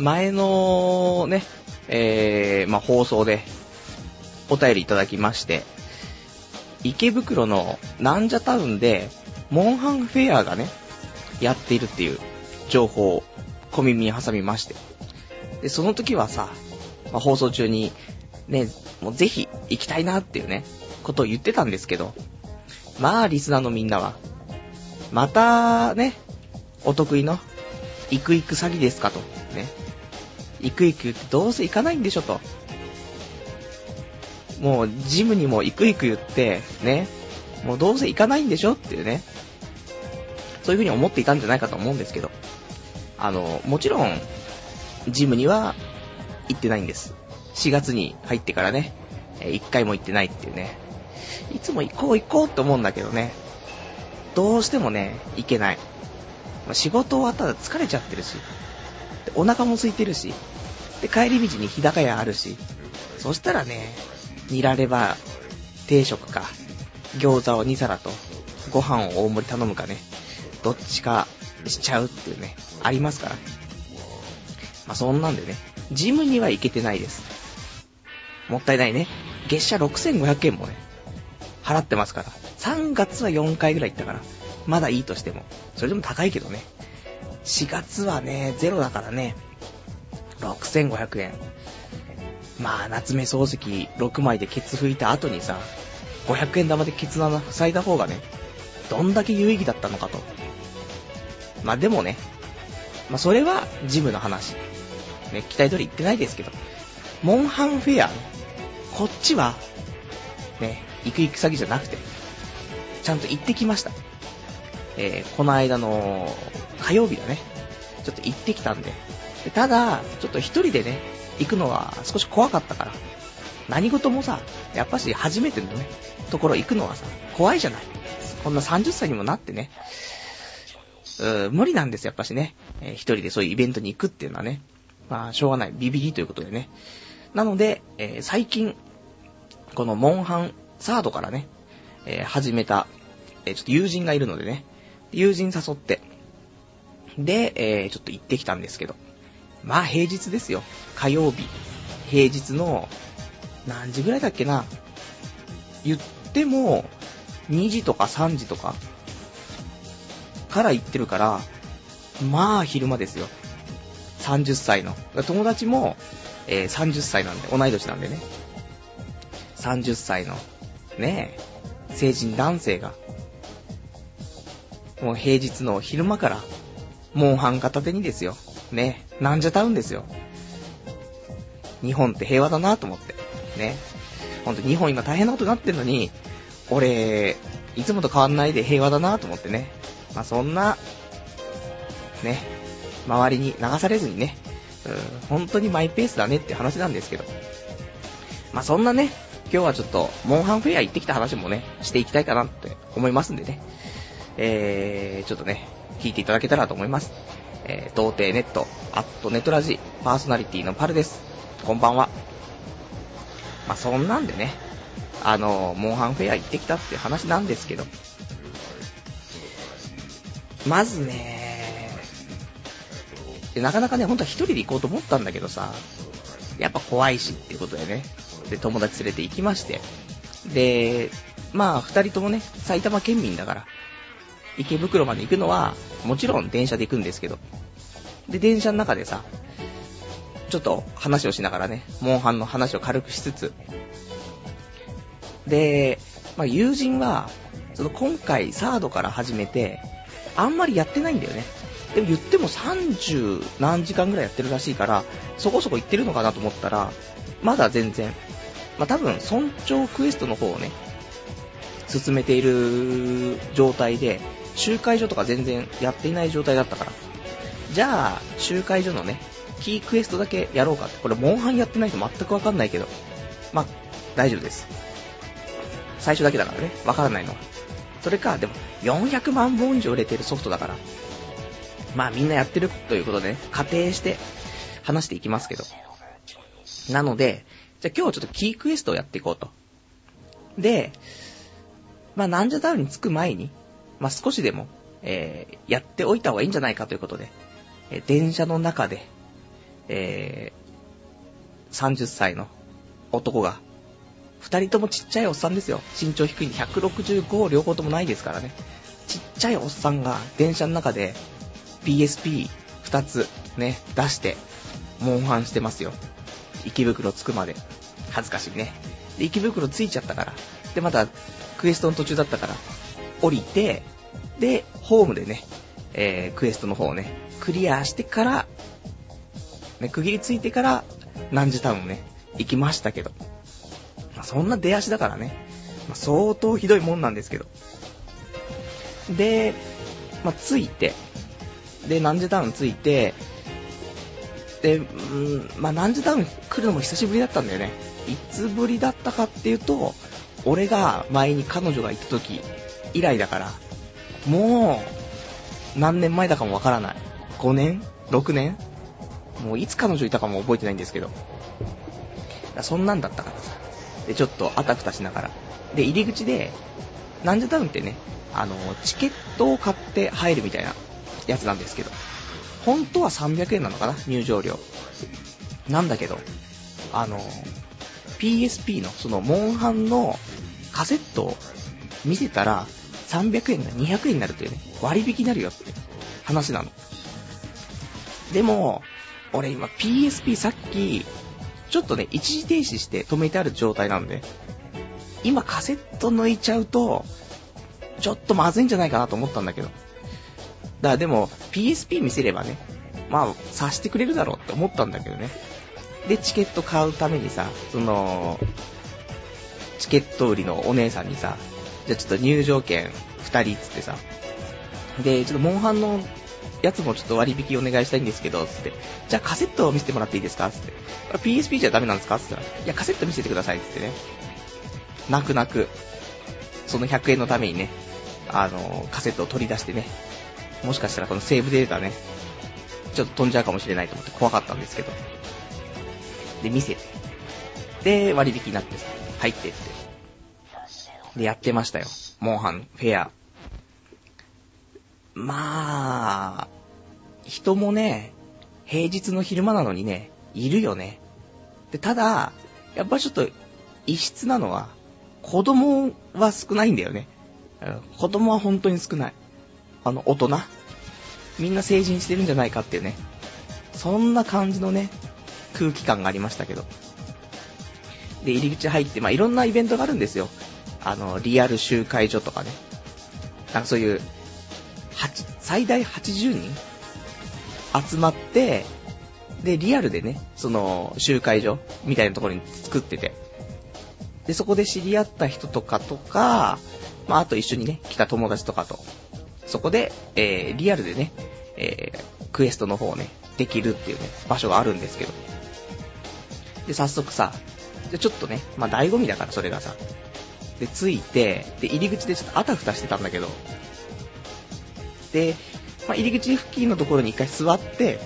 前のね、えー、まあ、放送でお便りいただきまして、池袋のなんじゃタウンで、モンハンフェアがね、やっているっていう情報を小耳に挟みまして。で、その時はさ、まあ、放送中に、ね、もうぜひ行きたいなっていうね、ことを言ってたんですけど、まあ、リスナーのみんなは、また、ね、お得意の、行く行く詐欺ですかと、行く行くどうせ行かないんでしょと。もう、ジムにも行く行く言って、ね。もうどうせ行かないんでしょっていうね。そういう風に思っていたんじゃないかと思うんですけど。あの、もちろん、ジムには行ってないんです。4月に入ってからね、1回も行ってないっていうね。いつも行こう行こうって思うんだけどね。どうしてもね、行けない。仕事終わったら疲れちゃってるし、お腹も空いてるし、で、帰り道に日高屋あるし、そしたらね、ニラレバ定食か、餃子を2皿と、ご飯を大盛り頼むかね、どっちかしちゃうっていうね、ありますから。まあ、そんなんでね、ジムには行けてないです。もったいないね。月謝6500円もね、払ってますから。3月は4回ぐらい行ったから、まだいいとしても。それでも高いけどね。4月はね、ゼロだからね、6500円。まあ、夏目漱石6枚でケツ拭いた後にさ、500円玉でケツ穴塞いだ方がね、どんだけ有意義だったのかと。まあでもね、まあそれはジムの話。ね、期待通り行ってないですけど、モンハンフェア、こっちは、ね、行く行く詐欺じゃなくて、ちゃんと行ってきました。えー、この間の火曜日だね、ちょっと行ってきたんで。でただ、ちょっと一人でね、行くのは少し怖かったから。何事もさ、やっぱし初めてのね、ところ行くのはさ、怖いじゃない。こんな30歳にもなってね、うー無理なんですやっぱしね。えー、一人でそういうイベントに行くっていうのはね。まあ、しょうがない。ビビリということでね。なので、えー、最近、このモンハンサードからね、えー、始めた、え、ちょっと友人がいるのでね、友人誘って、で、えー、ちょっと行ってきたんですけど、まあ平日ですよ。火曜日。平日の、何時ぐらいだっけな。言っても、2時とか3時とか、から行ってるから、まあ昼間ですよ。30歳の。友達も、えー、30歳なんで、同い年なんでね。30歳の、ねえ、成人男性が、もう平日の昼間から、モンハン片手にですよ。ねなんじゃタウンですよ。日本って平和だなと思って。ね。ほんと日本今大変なことになってんのに、俺、いつもと変わんないで平和だなと思ってね。まあそんな、ね、周りに流されずにね、うん、本当にマイペースだねって話なんですけど。まあそんなね、今日はちょっと、モンハンフェア行ってきた話もね、していきたいかなって思いますんでね。えー、ちょっとね、聞いていただけたらと思います。えー、童貞ネット、アットネットラジ、パーソナリティのパルです。こんばんは。まあ、そんなんでね、あの、モンハンフェア行ってきたって話なんですけど、まずね、なかなかね、ほんとは一人で行こうと思ったんだけどさ、やっぱ怖いしっていうことでね、で、友達連れて行きまして、で、まあ、二人ともね、埼玉県民だから、池袋まで行くのは、もちろん電車で行くんですけど、で、電車の中でさ、ちょっと話をしながらね、モンハンの話を軽くしつつ、で、まあ、友人は、その今回サードから始めて、あんまりやってないんだよね。でも言っても30何時間ぐらいやってるらしいから、そこそこ行ってるのかなと思ったら、まだ全然、まあ、多分、尊重クエストの方をね、進めている状態で、集会所とか全然やっていない状態だったから。じゃあ、集会所のね、キークエストだけやろうかって。これ、モンハンやってないと全くわかんないけど。まあ、大丈夫です。最初だけだからね、わからないのは。それか、でも、400万本以上売れてるソフトだから。まあみんなやってるということでね、仮定して話していきますけど。なので、じゃあ今日はちょっとキークエストをやっていこうと。で、まあなんじゃダウンに着く前に、まあ少しでも、えー、やっておいた方がいいんじゃないかということで、えー、電車の中で、えー、30歳の男が、二人ともちっちゃいおっさんですよ。身長低いんで165両方ともないですからね。ちっちゃいおっさんが電車の中で PSP2 つね、出して、モンハンしてますよ。池袋着くまで。恥ずかしいね。で、池袋着いちゃったから。で、また、クエストの途中だったから、降りて、で、ホームでね、えー、クエストの方をね、クリアしてから、ね、区切りついてから、南樹タウンね、行きましたけど。まあ、そんな出足だからね、まあ、相当ひどいもんなんですけど。で、まあ、着いて、で、南樹タウン着いて、で、うん、まあ、南樹タウン来るのも久しぶりだったんだよね。いつぶりだったかっていうと、俺が前に彼女が行った時以来だから、もう、何年前だかもわからない。5年 ?6 年？もういつ彼女いたかも覚えてないんですけど。そんなんだったからさ。で、ちょっとあたふたしながら。で、入り口で、南樹タウンってね、あの、チケットを買って入るみたいなやつなんですけど、本当は300円なのかな？入場料。なんだけど、あの、PSP のそのモンハンのカセットを見せたら300円が200円になるというね、割引になるよって話なの。でも、俺今 PSP さっき、ちょっとね、一時停止して止めてある状態なんで、今カセット抜いちゃうと、ちょっとまずいんじゃないかなと思ったんだけど。だからでも、PSP 見せればね、まあ、さしてくれるだろうって思ったんだけどね。で、チケット買うためにさ、その、チケット売りのお姉さんにさ、じゃあちょっと入場券2人っつってさ、で、ちょっとモンハンのやつもちょっと割引お願いしたいんですけど、つって、じゃあカセットを見せてもらっていいですか？つって、PSP じゃダメなんですか？つったら、いや、カセット見せてくださいつってね。泣く泣く、その100円のためにね、あの、カセットを取り出してね、もしかしたらこのセーブデータね、ちょっと飛んじゃうかもしれないと思って怖かったんですけど。で、見せて。で、割引になってさ、入ってって。で、やってましたよ。モンハン、フェア。まあ、人もね、平日の昼間なのにね、いるよね。で、ただ、やっぱちょっと、異質なのは、子供は少ないんだよね。子供は本当に少ない。あの、大人。みんな成人してるんじゃないかっていうね。そんな感じのね、空気感がありましたけど。で、入り口入って、まあ、いろんなイベントがあるんですよ。あの、リアル集会所とかね。なんかそういう、最大80人集まって、で、リアルでね、その、集会所みたいなところに作ってて。で、そこで知り合った人とかとか、まあ、あと一緒にね、来た友達とかと、そこで、えー、リアルでね、えー、クエストの方をね、できるっていうね、場所があるんですけど。で、早速さ、で、ちょっとね、まあ、醍醐味だから、それがさ。で、着いて、で、入り口でちょっとあたふたしてたんだけど、で、まあ、入り口付近のところに一回座って、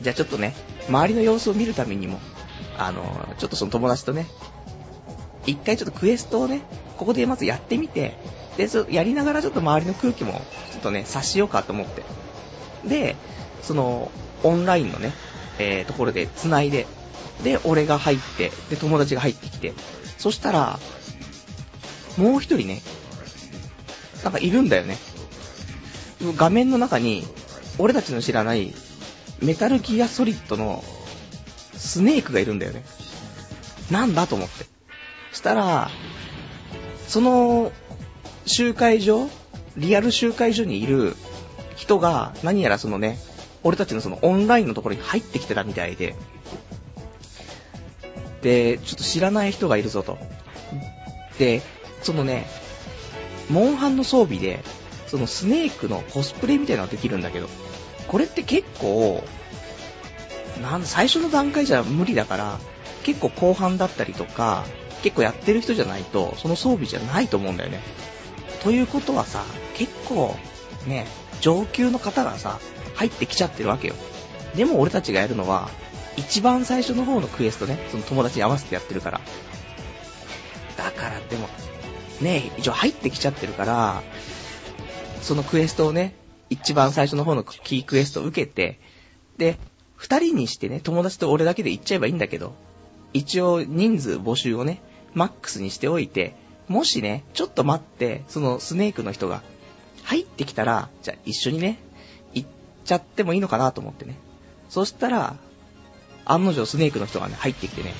じゃあちょっとね、周りの様子を見るためにも、あの、ちょっとその友達とね、一回ちょっとクエストをね、ここでまずやってみて、で、そやりながらちょっと周りの空気も、ちょっとね、察しようかと思って。で、その、オンラインのね、えー、ところで繋いで、で、俺が入って、で、友達が入ってきて、そしたら、もう一人ね、なんかいるんだよね。画面の中に、俺たちの知らないメタルギアソリッドのスネークがいるんだよね。なんだと思って。したら、その集会所、リアル集会所にいる人が何やらそのね、俺たちのそのオンラインのところに入ってきてたみたいで、で、ちょっと知らない人がいるぞと。で、そのね、モンハンの装備で、そのスネークのコスプレみたいなのができるんだけど、これって結構、なん最初の段階じゃ無理だから、結構後半だったりとか、結構やってる人じゃないと、その装備じゃないと思うんだよね。ということはさ、結構、ね、上級の方がさ、入ってきちゃってるわけよ。でも俺たちがやるのは、一番最初の方のクエストね、その友達に合わせてやってるから。だからでも、ね、一応入ってきちゃってるから、そのクエストをね、一番最初の方のキークエストを受けて、で、二人にしてね、友達と俺だけで行っちゃえばいいんだけど、一応人数募集をね、マックスにしておいて、もしね、ちょっと待って、そのスネークの人が入ってきたら、じゃあ一緒にね、行っちゃってもいいのかなと思ってね。そしたら、案の定スネークの人がね、入ってきてね、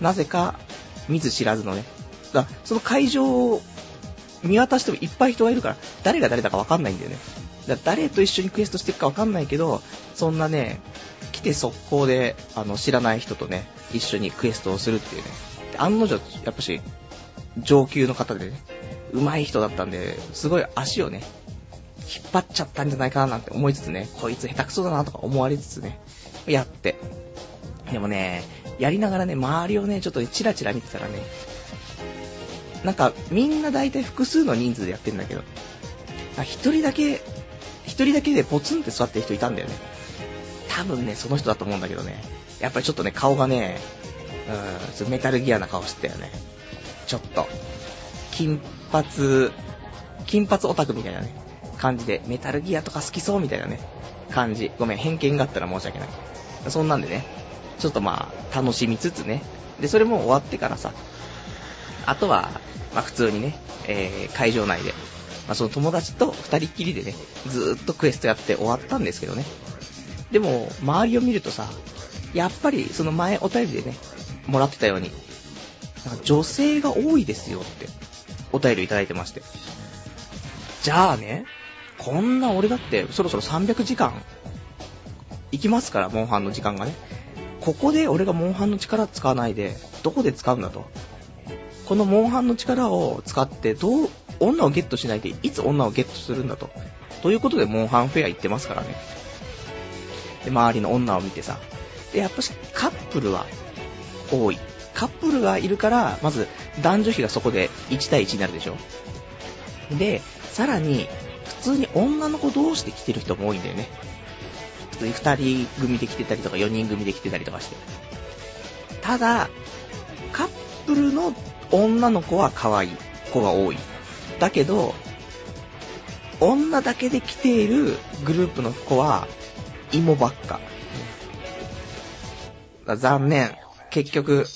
なぜか、見ず知らずのね、だその会場を見渡してもいっぱい人がいるから、誰が誰だかわかんないんだよね。だ誰と一緒にクエストしていくかわかんないけど、そんなね、来て速攻で、あの、知らない人とね、一緒にクエストをするっていうね。案の定、やっぱし、上級の方でね、上手い人だったんで、すごい足をね、引っ張っちゃったんじゃないかななんて思いつつね、こいつ下手くそだなとか思われつつね、やって。でもね、やりながらね、周りをね、ちょっと、チラチラ見てたらね、なんか、みんな大体複数の人数でやってんだけど、一人だけ、一人だけでポツンって座ってる人いたんだよね。多分ね、その人だと思うんだけどね。やっぱりちょっとね、顔がね、うん、メタルギアな顔してたよね。ちょっと、金髪、金髪オタクみたいなね、感じで、メタルギアとか好きそうみたいなね、感じ。ごめん、偏見があったら申し訳ない。そんなんでね、ちょっとまあ、楽しみつつね。で、それも終わってからさ、あとは、まあ普通にね、えー、会場内で、まあその友達と二人っきりでね、ずーっとクエストやって終わったんですけどね。でも、周りを見るとさ、やっぱりその前お便りでね、もらってたように、なんか女性が多いですよってお便りいただいてまして。じゃあね、こんな俺だってそろそろ300時間行きますから、モンハンの時間がね。ここで俺がモンハンの力使わないで、どこで使うんだと。このモンハンの力を使ってどう、女をゲットしないでいつ女をゲットするんだと。ということでモンハンフェア行ってますからね。で、周りの女を見てさ。で、やっぱしカップルは多い。カップルがいるから、まず男女比がそこで1対1になるでしょ。で、さらに、普通に女の子同士で来てる人も多いんだよね。普通に2人組で来てたりとか4人組で来てたりとかして。ただ、カップルの女の子は可愛い子が多い。だけど、女だけで来ているグループの子は、芋ばっか。残念。結局、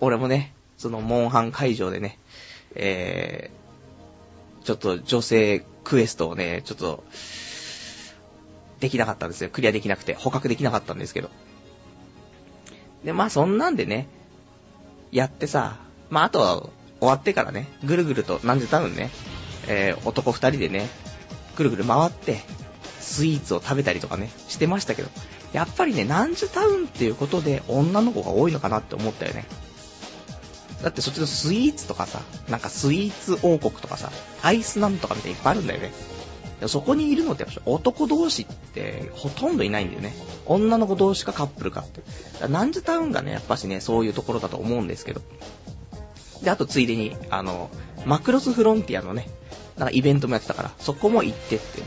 俺もね、その、モンハン会場でね、えー、ちょっと女性クエストをね、ちょっと、できなかったんですよ。クリアできなくて、捕獲できなかったんですけど。で、まあそんなんでね、やってさ、まああとは終わってからね、ぐるぐると、なんで多分ね、えー、男二人でね、ぐるぐる回って、スイーツを食べたりとかね、してましたけど、やっぱりね、ナンジュタウンっていうことで女の子が多いのかなって思ったよね。だってそっちのスイーツとかさ、なんかスイーツ王国とかさ、アイスなんとかみたいにいっぱいあるんだよね。そこにいるのって男同士ってほとんどいないんだよね。女の子同士かカップルかって。ナンジュタウンがね、やっぱしね、そういうところだと思うんですけど。で、あとついでに、あの、マクロスフロンティアのね、なんかイベントもやってたから、そこも行ってっていう、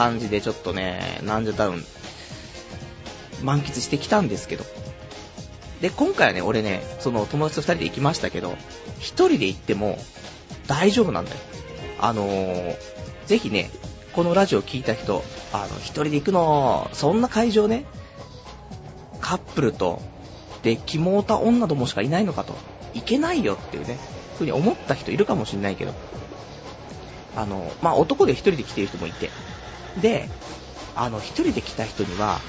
感じでちょっとね、ナンジュタウン、満喫してきたんですけど。で、今回はね、俺ね、その友達と二人で行きましたけど、一人で行っても大丈夫なんだよ。あのー、ぜひね、このラジオ聞いた人、あの、一人で行くの、そんな会場ね、カップルと、で、キモータ女どもしかいないのかと。いけないよっていうね、ふうに思った人いるかもしんないけど、あの、まあ、男で一人で来てる人もいて、で、あの、一人で来た人には、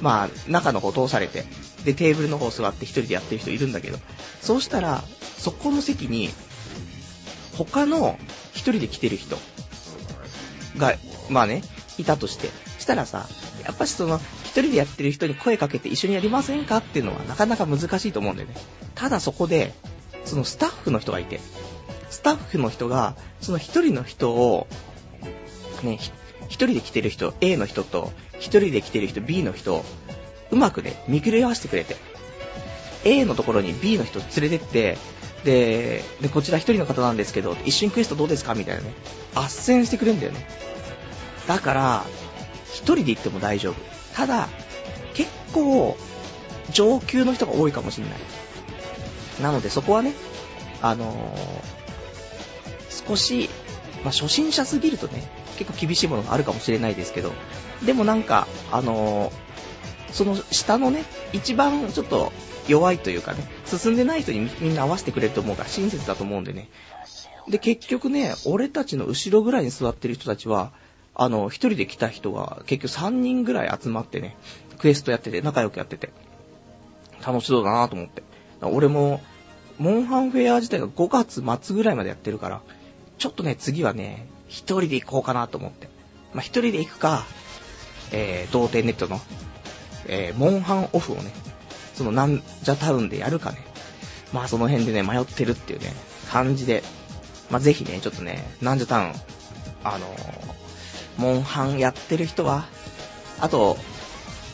まあ、中の方通されて、で、テーブルの方座って一人でやってる人いるんだけど、そうしたら、そこの席に、他の一人で来てる人が、まあね、いたとして、したらさ、やっぱしその、一人でやってる人に声かけて一緒にやりませんかっていうのはなかなか難しいと思うんだよね。ただそこで、そのスタッフの人がいて、スタッフの人が、その一人の人を、ね、一人で来てる人、A の人と、一人で来てる人、B の人を、うまくね、見切り合わせてくれて、A のところに B の人連れてって、で、でこちら一人の方なんですけど、一緒にクエストどうですかみたいなね、斡旋してくれるんだよね。だから、一人で行っても大丈夫。ただ、結構、上級の人が多いかもしれない。なのでそこはね、あのー、少し、まあ、初心者すぎるとね、結構厳しいものがあるかもしれないですけど、でもなんか、あのー、その下のね、一番ちょっと弱いというかね、進んでない人にみんな合わせてくれると思うから親切だと思うんでね。で、結局ね、俺たちの後ろぐらいに座ってる人たちは、あの、一人で来た人が結局3人ぐらい集まってね、クエストやってて、仲良くやってて、楽しそうだなと思って。俺も、モンハンフェア自体が5月末ぐらいまでやってるから、ちょっとね、次はね、一人で行こうかなと思って。まあ、一人で行くか、えー、童貞ネットの、えー、モンハンオフをね、そのなんじゃタウンでやるかね。まあその辺でね、迷ってるっていうね、感じで、まあぜひね、ちょっとね、なんじゃタウン、あのー、モンハンやってる人は、あと、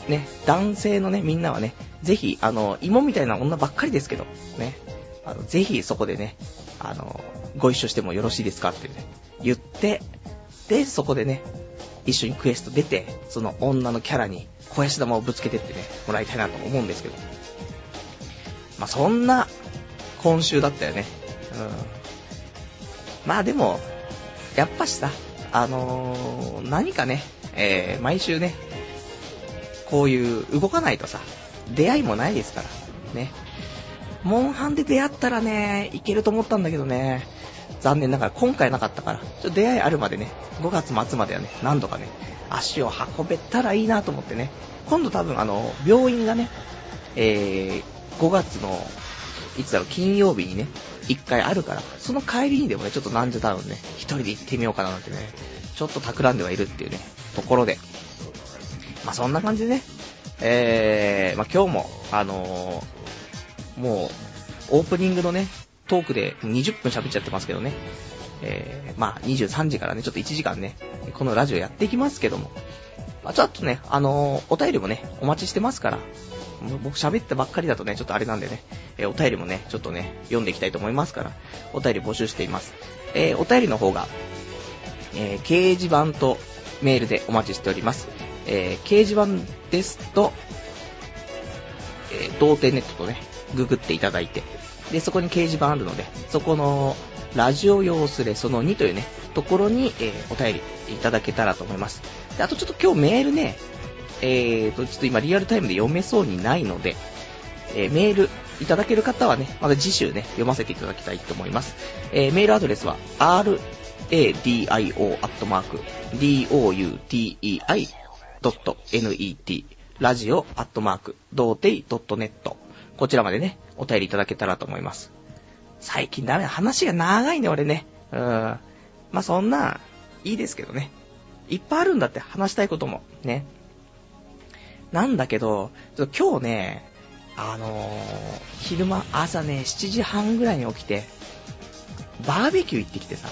ね、男性のね、みんなはね、ぜひ、あの、芋みたいな女ばっかりですけど、ね、あの、ぜひそこでね、あの、ご一緒してもよろしいですかってね、言って、で、そこでね、一緒にクエスト出て、その女のキャラに小石玉をぶつけてってね、もらいたいなと思うんですけど。まあ、そんな、今週だったよね。うん。まあでも、やっぱしさ、あのー、何かね、えー、毎週ね、こういう動かないとさ、出会いもないですから、ね。モンハンで出会ったらね、いけると思ったんだけどね、残念ながら今回なかったから、ちょっと出会いあるまでね、5月末まではね、何度かね、足を運べたらいいなと思ってね、今度多分あの、病院がね、えー、5月の、いつだろう、金曜日にね、1回あるから、その帰りにでもね、ちょっとナンジャタウンね、一人で行ってみようかななんてね、ちょっと企んではいるっていうね、ところで。まあ、そんな感じでね、えー、まあ、今日も、あのー、もう、オープニングのね、トークで20分喋っちゃってますけどね、えー、まあ、23時からね、ちょっと1時間ね、このラジオやっていきますけども、まあ、ちょっとね、あのー、お便りもね、お待ちしてますから、僕喋ってばっかりだとね、ちょっとあれなんでね、えー、お便りもね、ちょっとね、読んでいきたいと思いますから、お便り募集しています。えー、お便りの方が、え掲示板とメールでお待ちしております。え掲示板ですと、え童貞ネットとね、ググっていただいて、で、そこに掲示板あるので、そこの、ラジオ用スレその2というね、ところに、えー、お便りいただけたらと思います。で、あとちょっと今日メールね、えーと、ちょっと今リアルタイムで読めそうにないので、えー、メールいただける方はね、また次週ね、読ませていただきたいと思います。えー、メールアドレスは、radio.doutei.net ラジオアットマーク、童貞 .net こちらまでね、お便りいただけたらと思います。最近ダメだ。話が長いね、俺ね。うーん。まあ、そんな、いいですけどね。いっぱいあるんだって、話したいことも。ね。なんだけど、今日ね、あのー、昼間、朝ね、7時半ぐらいに起きて、バーベキュー行ってきてさ、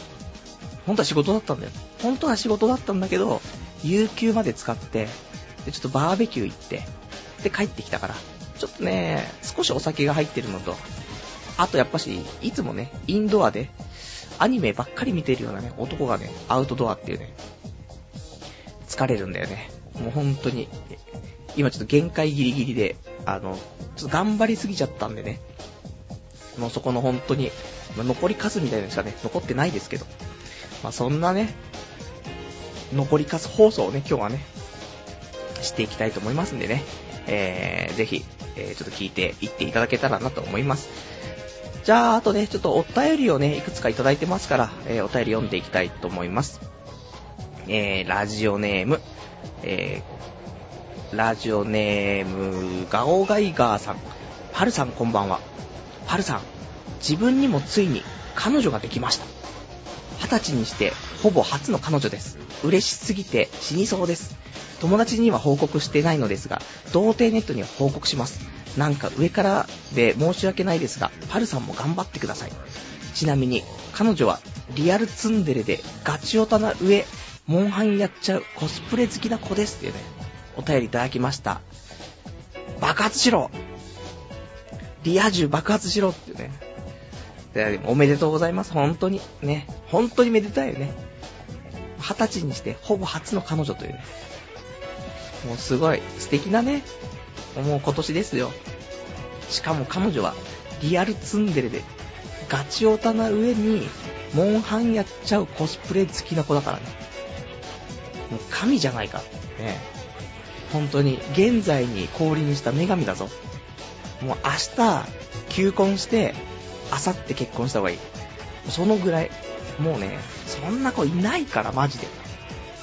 本当は仕事だったんだよ。本当は仕事だったんだけど、有給まで使って、で、ちょっとバーベキュー行って、で、帰ってきたから、ちょっとね、少しお酒が入ってるのと、あとやっぱし、いつもね、インドアで、アニメばっかり見てるようなね、男がね、アウトドアっていうね、疲れるんだよね。もう本当に、今ちょっと限界ギリギリで、あの、ちょっと頑張りすぎちゃったんでね、もうそこの本当に、ま、残り数みたいなのしかね、残ってないですけど、まあそんなね、残り数放送をね、今日はね、していきたいと思いますんでね、えー、ぜひ、えー、ちょっと聞いていっていただけたらなと思います。じゃあ、あとね、ちょっとお便りをね、いくつかいただいてますから、えー、お便り読んでいきたいと思います。えー、ラジオネーム、えー、ラジオネーム、ガオガイガーさん。パルさんこんばんは。パルさん、自分にもついに彼女ができました。二十歳にしてほぼ初の彼女です。嬉しすぎて死にそうです。友達には報告してないのですが、童貞ネットには報告します。なんか上からで申し訳ないですが、パルさんも頑張ってください。ちなみに、彼女はリアルツンデレでガチオタな上、モンハンやっちゃうコスプレ好きな子ですっていうね、お便りいただきました。爆発しろリア充爆発しろっていうね。おめでとうございます。本当に。ね。本当にめでたいよね。二十歳にしてほぼ初の彼女というね。もうすごい素敵なね、もう今年ですよ。しかも彼女はリアルツンデレでガチオタな上にモンハンやっちゃうコスプレ好きな子だからね。もう神じゃないか。ね。本当に、現在に降臨した女神だぞ。もう明日、求婚して、明後日結婚した方がいい。そのぐらい。もうね、そんな子いないから、マジで。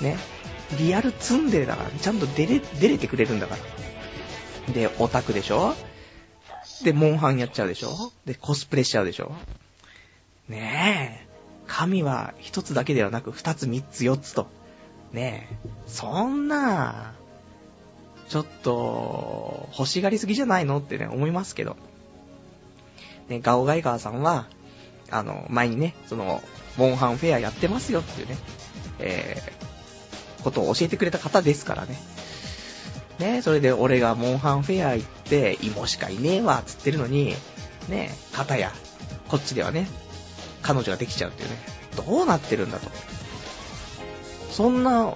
ね。リアルツンデレだから、ちゃんと出れ、出れてくれるんだから。で、オタクでしょ？で、モンハンやっちゃうでしょ？で、コスプレしちゃうでしょ？ねえ。神は一つだけではなく二つ三つ四つと。ねえ。そんな、ちょっと、欲しがりすぎじゃないの？ってね、思いますけど。ね、ガオガイガーさんは、あの、前にね、その、モンハンフェアやってますよっていうね、えー、ことを教えてくれた方ですからね。ね、それで俺がモンハンフェア行って、芋しかいねえわ、つってるのに、ね、方や、こっちではね、彼女ができちゃうっていうね、どうなってるんだと。そんな、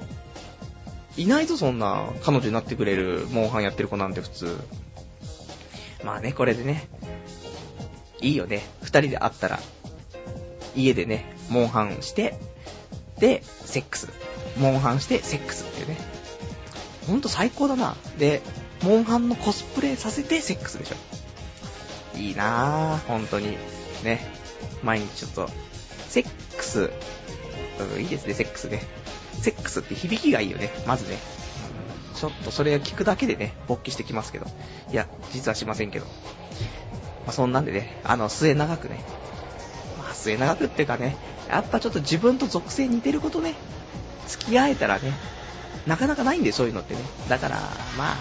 いないぞ、そんな、彼女になってくれる、モンハンやってる子なんて普通。まあね、これでね、いいよね。二人で会ったら、家でね、モンハンして、で、セックス。モンハンして、セックスっていうね。ほんと最高だな。で、モンハンのコスプレさせて、セックスでしょ。いいなぁ、本当に。ね。毎日ちょっと、セックス、うん、いいですね、セックスね。セックスって響きがいいよね、まずね。ちょっとそれを聞くだけでね、勃起してきますけど。いや、実はしませんけど。まあ、そんなんでね、あの、末長くね、まあ、末長くっていうかね、やっぱちょっと自分と属性似てることね、付き合えたらね、なかなかないんで、そういうのってね。だから、まあ、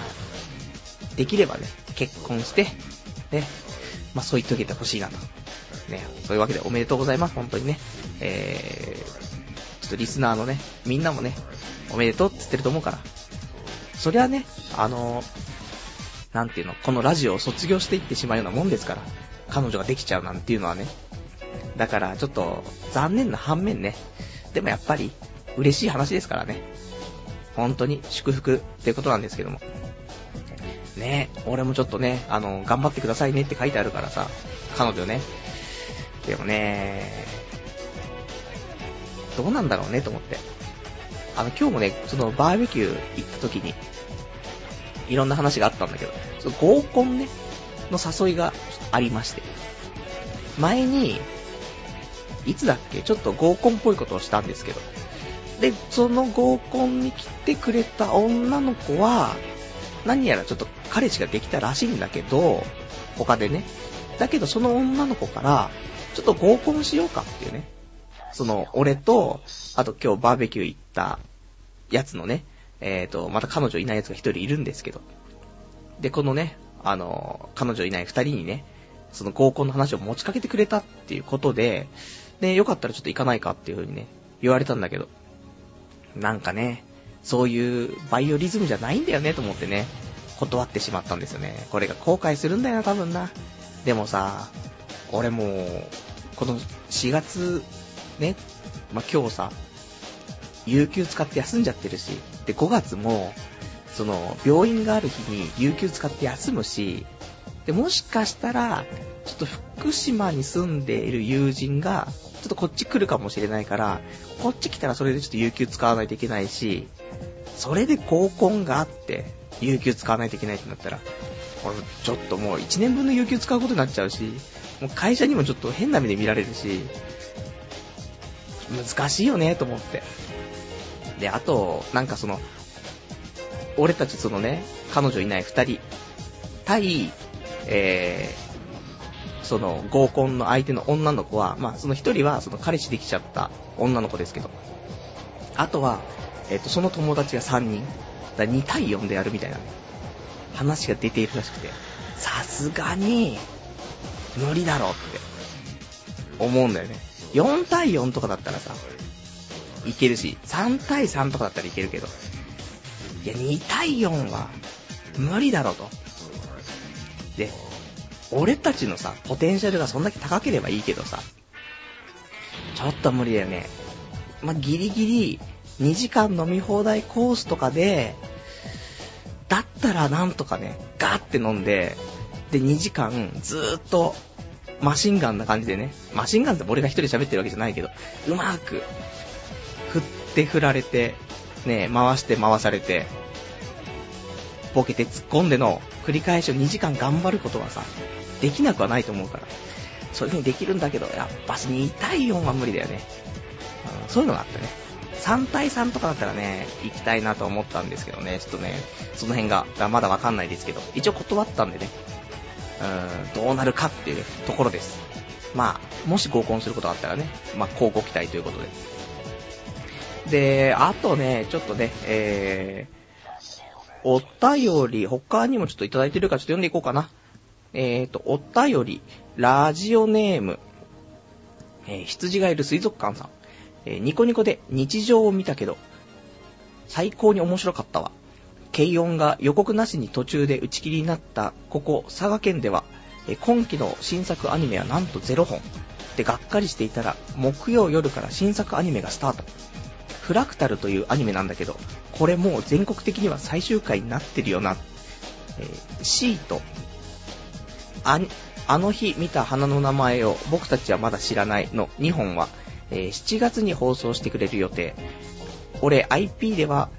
できればね、結婚して、ね、まあそう言っておけてほしいなと。ね、そういうわけでおめでとうございます、本当にね。えー、ちょっとリスナーのね、みんなもね、おめでとうって言ってると思うから。そりゃね、あのなんていうの、このラジオを卒業していってしまうようなもんですから、彼女ができちゃうなんていうのはね。だから、ちょっと、残念な反面ね。でもやっぱり、嬉しい話ですからね。本当に祝福ってことなんですけども。ね俺もちょっとね、あの、頑張ってくださいねって書いてあるからさ、彼女ね。でもね、どうなんだろうねと思って。あの、今日もね、そのバーベキュー行った時に、いろんな話があったんだけど、その合コンね、の誘いがありまして。前に、いつだっけ？ちょっと合コンっぽいことをしたんですけど。で、その合コンに来てくれた女の子は、何やらちょっと彼氏ができたらしいんだけど、他でね。だけどその女の子から、ちょっと合コンしようかっていうね。その、俺と、あと今日バーベキュー行ったやつのね、えっ、ー、と、また彼女いない奴が一人いるんですけど。で、このね、あの、彼女いない二人にね、その合コンの話を持ちかけてくれたっていうことで、で、よかったらちょっと行かないかっていう風にね、言われたんだけど、なんかね、そういうバイオリズムじゃないんだよねと思ってね、断ってしまったんですよね。これが後悔するんだよな、多分な。でもさ、俺もう、この4月、ね、まあ、今日さ、有給使って休んじゃってるし、で、5月も、その、病院がある日に有給使って休むし、で、もしかしたら、ちょっと福島に住んでいる友人が、ちょっとこっち来るかもしれないから、こっち来たらそれでちょっと有給使わないといけないし、それで合コンがあって、有給使わないといけないってなったら、俺ちょっともう1年分の有給使うことになっちゃうし、もう会社にもちょっと変な目で見られるし、難しいよね、と思って。で、あと、なんかその、俺たちそのね、彼女いない二人、対、えー、その合コンの相手の女の子は、まあその一人はその彼氏できちゃった女の子ですけど、あとは、えっ、と、その友達が3人、だ2対4でやるみたいな、話が出ているらしくて、さすがに、無理だろうって。思うんだよね。4対4とかだったらさ、いけるし、3対3とかだったらいけるけど、いや、2対4は、無理だろと。で、俺たちのさ、ポテンシャルがそんだけ高ければいいけどさ、ちょっと無理だよね。まあ、ギリギリ、2時間飲み放題コースとかで、だったらなんとかね、ガーって飲んで、で、2時間ずーっとマシンガンな感じでね、マシンガンって俺が一人喋ってるわけじゃないけど、うまく、振って振られて、ね、回して回されて、ボケて突っ込んでの繰り返しを2時間頑張ることはさ、できなくはないと思うから。そういう風にできるんだけど、やっぱ2対4は無理だよね。そういうのがあってね。3対3とかだったらね、行きたいなと思ったんですけどね、ちょっとね、その辺がまだわかんないですけど、一応断ったんでね、うん、どうなるかっていう、ところです。まあ、もし合コンすることがあったらね、まあ、交互期待ということで。で、あとね、ちょっとね、えー、お便り、他にもちょっといただいてるかちょっと読んでいこうかな。えーと、お便り、ラジオネーム、えー、羊がいる水族館さん。えー、ニコニコで日常を見たけど、最高に面白かったわ。軽音が予告なしに途中で打ち切りになったここ佐賀県では、え、今期の新作アニメはなんと0本。で、がっかりしていたら、木曜夜から新作アニメがスタート。フラクタルというアニメなんだけど、これもう全国的には最終回になってるよな。えー、シート。あ、あの日見た花の名前を僕たちはまだ知らないの2本は、えー、7月に放送してくれる予定。俺 IP では、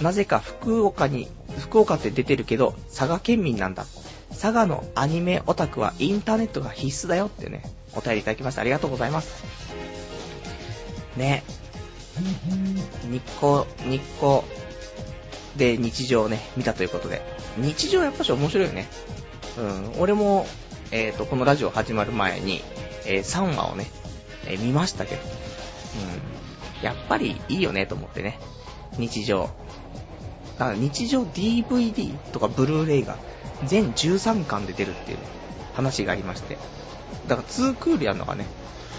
なぜか福岡に、福岡って出てるけど、佐賀県民なんだ。佐賀のアニメオタクはインターネットが必須だよってね、お便りいただきました。ありがとうございます。ね。日光、日光で日常をね、見たということで。日常やっぱし面白いよね。うん。俺も、えっ、ー、と、このラジオ始まる前に、えー、3話をね、えー、見ましたけど。うん。やっぱりいいよねと思ってね。日常。だから日常 DVD とかブルーレイが全13巻で出るっていう、話がありまして。だから2クールやるのがね、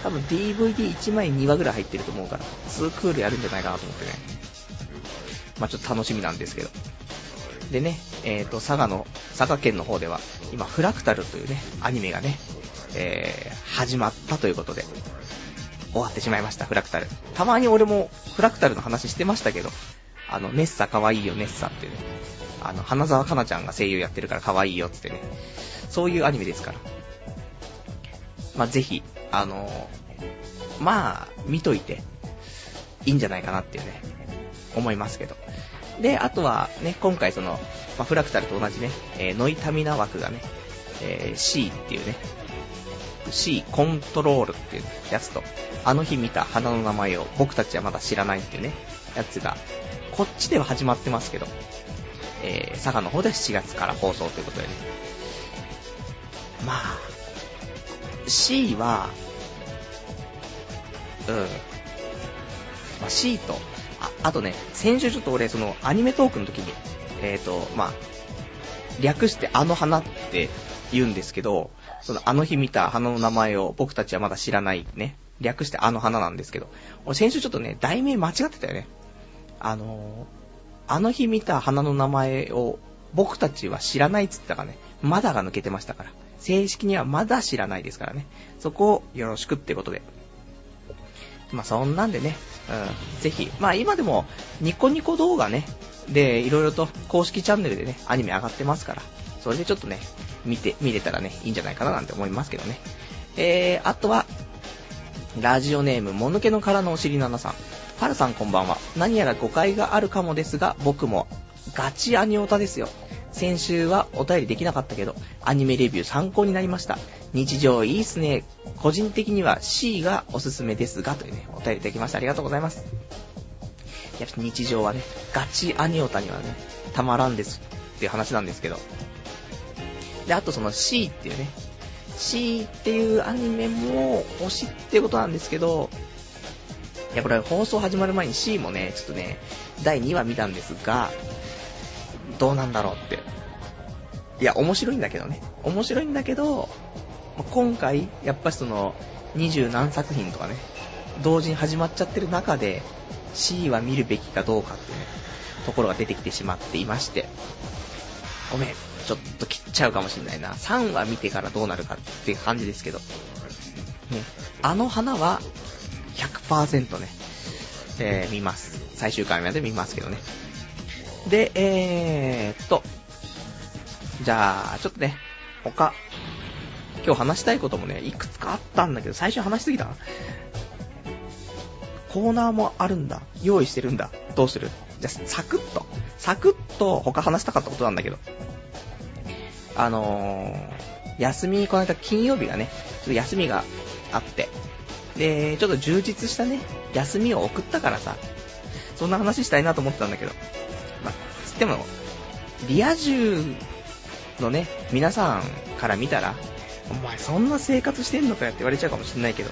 多分 DVD1 枚2話ぐらい入ってると思うから、2クールやるんじゃないかなと思ってね。まあちょっと楽しみなんですけど。でね、え、ー、と、佐賀の、佐賀県の方では、今、フラクタルというね、アニメがね、えー、始まったということで、終わってしまいました、フラクタル。たまに俺もフラクタルの話してましたけど、あの、ネッサ可愛いよ、ネッサってね。あの、花沢香菜ちゃんが声優やってるから可愛いよ、ってね。そういうアニメですから。まあ、ぜひ、あのー、まあ、見といて、いいんじゃないかなっていうね、思いますけど。で、あとはね、今回その、まあ、フラクタルと同じね、えー、ノイタミナ枠がね、えー、C っていうね、C コントロールっていうやつと、あの日見た花の名前を僕たちはまだ知らないっていうね、やつが、こっちでは始まってますけど、えー、佐賀の方では7月から放送ということでね。まあ、C は、うん、まあ、C と、あ、あとね、先週ちょっと俺、その、アニメトークの時に、えっ、ー、と、まあ、略してあの花って言うんですけど、その、あの日見た花の名前を僕たちはまだ知らないね。略してあの花なんですけど、俺先週ちょっとね、題名間違ってたよね。あのーあの日見た花の名前を僕たちは知らないっつったからね、まだが抜けてましたから。正式にはまだ知らないですからね。そこをよろしくってことで。まあそんなんでね、うん、ぜひ、まあ今でもニコニコ動画ね、で、いろいろと公式チャンネルでね、アニメ上がってますから、それでちょっとね、見て、見れたらね、いいんじゃないかななんて思いますけどね。えー、あとは、ラジオネーム、もぬけの殻のお尻ななさん。はるさんこんばんは。何やら誤解があるかもですが、僕もガチアニオタですよ。先週はお便りできなかったけど、アニメレビュー参考になりました。日常いいっすね。個人的には C がおすすめですが、というね、お便りいただきました。ありがとうございます。やっぱ日常はね、ガチアニオタにはね、たまらんですっていう話なんですけど。で、あとその C っていうね、C っていうアニメも推しってことなんですけど、いや、これ放送始まる前に C もね、ちょっとね、第2話見たんですが、どうなんだろうって。いや、面白いんだけどね。面白いんだけど、今回、やっぱりその、二十何作品とかね、同時に始まっちゃってる中で、C は見るべきかどうかっていうね、ところが出てきてしまっていまして、ごめん、ちょっと切っちゃうかもしんないな。3話見てからどうなるかっていう感じですけど、ね、あの花は100%ね、えー、見ます。最終回まで見ますけどね。で、えーっと、じゃあ、ちょっとね、他、今日話したいこともね、いくつかあったんだけど、最初話しすぎた？コーナーもあるんだ。用意してるんだ。どうする？じゃあ、サクッと、サクッと他話したかったことなんだけど、あのー、休み、この間金曜日がね、ちょっと休みがあって、で、ちょっと充実したね、休みを送ったからさ、そんな話したいなと思ってたんだけど、まあ、つっても、リア充のね、皆さんから見たら、お前そんな生活してんのかよって言われちゃうかもしんないけど、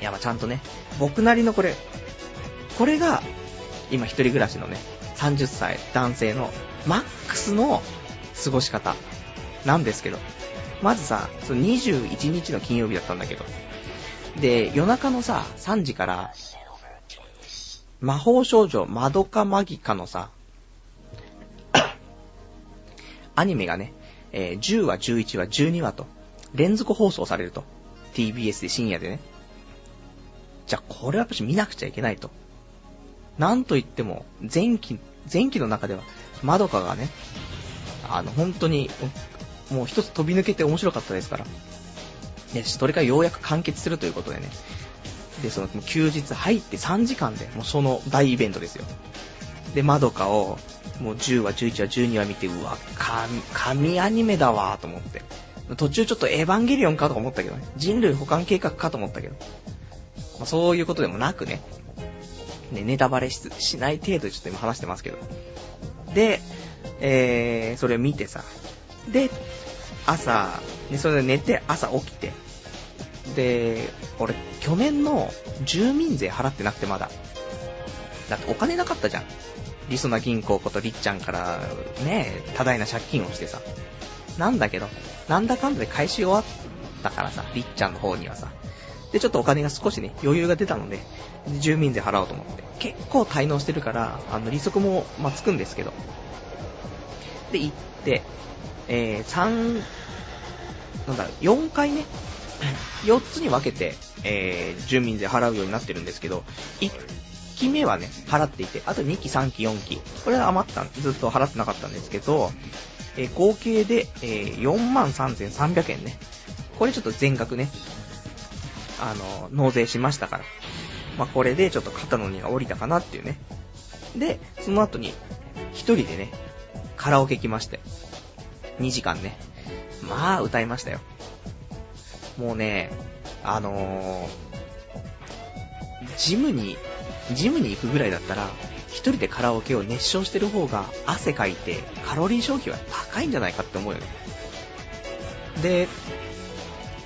いや、まあちゃんとね、僕なりのこれ、これが、今一人暮らしのね、30歳男性のマックスの過ごし方なんですけど、まずさ、その21日の金曜日だったんだけど、で、夜中のさ、3時から、魔法少女マドカマギカのさ、アニメがね、えー、10話、11話、12話と、連続放送されると。TBS で深夜でね。じゃあ、これはやっぱし見なくちゃいけないと。なんと言っても、前期、前期の中では、まどかがね、あの、本当に、もう一つ飛び抜けて面白かったですから。で、それからようやく完結するということでね。で、その、休日入って3時間で、もうその大イベントですよ。で、まどかを、もう10話、11話、12話見て、うわ、神、神アニメだわと思って。途中ちょっとエヴァンゲリオンかと思ったけどね。人類保管計画かと思ったけど。まあ、そういうことでもなくね。ね、ネタバレしない程度でちょっと今話してますけど。で、えー、それを見てさ。で、朝、ね、それで寝て朝起きて。で、俺、去年の住民税払ってなくてまだ。だってお金なかったじゃん。りそな銀行ことりっちゃんからね、多大な借金をしてさ。なんだけど、なんだかんだで返し終わったからさ、りっちゃんの方にはさ。で、ちょっとお金が少しね、余裕が出たので、住民税払おうと思って。結構滞納してるから、あの、利息も、ま、つくんですけど。で、行って、えー、3、なんだ、4回ね、4つに分けて、えー、住民税払うようになってるんですけど、1期目はね、払っていて、あと2期、3期、4期、これは余ったずっと払ってなかったんですけど、えー、合計で、えー、43,300円ね。これちょっと全額ね、あの、納税しましたから。まあ、これでちょっと肩の荷が下りたかなっていうね。で、その後に、一人でね、カラオケ来まして。2時間ね。まあ、歌いましたよ。もうね、あのー、ジムにジムに行くぐらいだったら、一人でカラオケを熱唱してる方が汗かいてカロリー消費は高いんじゃないかって思うよね。で、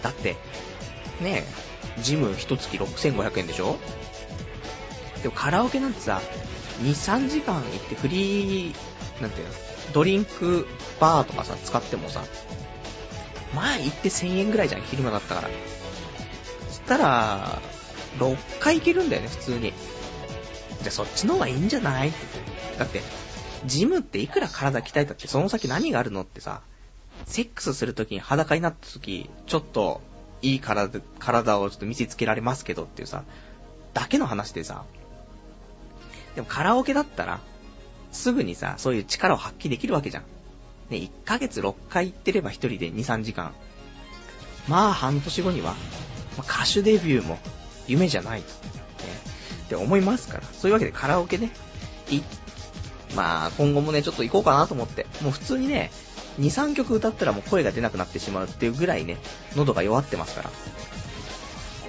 だって、ねえ、ジム一月6500円でしょ？でもカラオケなんてさ、2、3時間行ってフリー、なんていうの、ドリンクバーとかさ、使ってもさ、まあ行って1000円ぐらいじゃん、昼間だったから。そしたら、6回行けるんだよね、普通に。じゃあそっちの方がいいんじゃない？だって、ジムっていくら体鍛えたってその先何があるのってさ、セックスするときに裸になったとき、ちょっといい体、体をちょっと見せつけられますけどっていうさ、だけの話でさ、でもカラオケだったら、すぐにさ、そういう力を発揮できるわけじゃん。ね、1ヶ月6回行ってれば1人で2、3時間。まあ半年後には、ま、歌手デビューも夢じゃないと。って思いますから。そういうわけでカラオケね、い、まあ今後もね、ちょっと行こうかなと思って。もう普通にね、2、3曲歌ったらもう声が出なくなってしまうっていうぐらいね、喉が弱ってますから。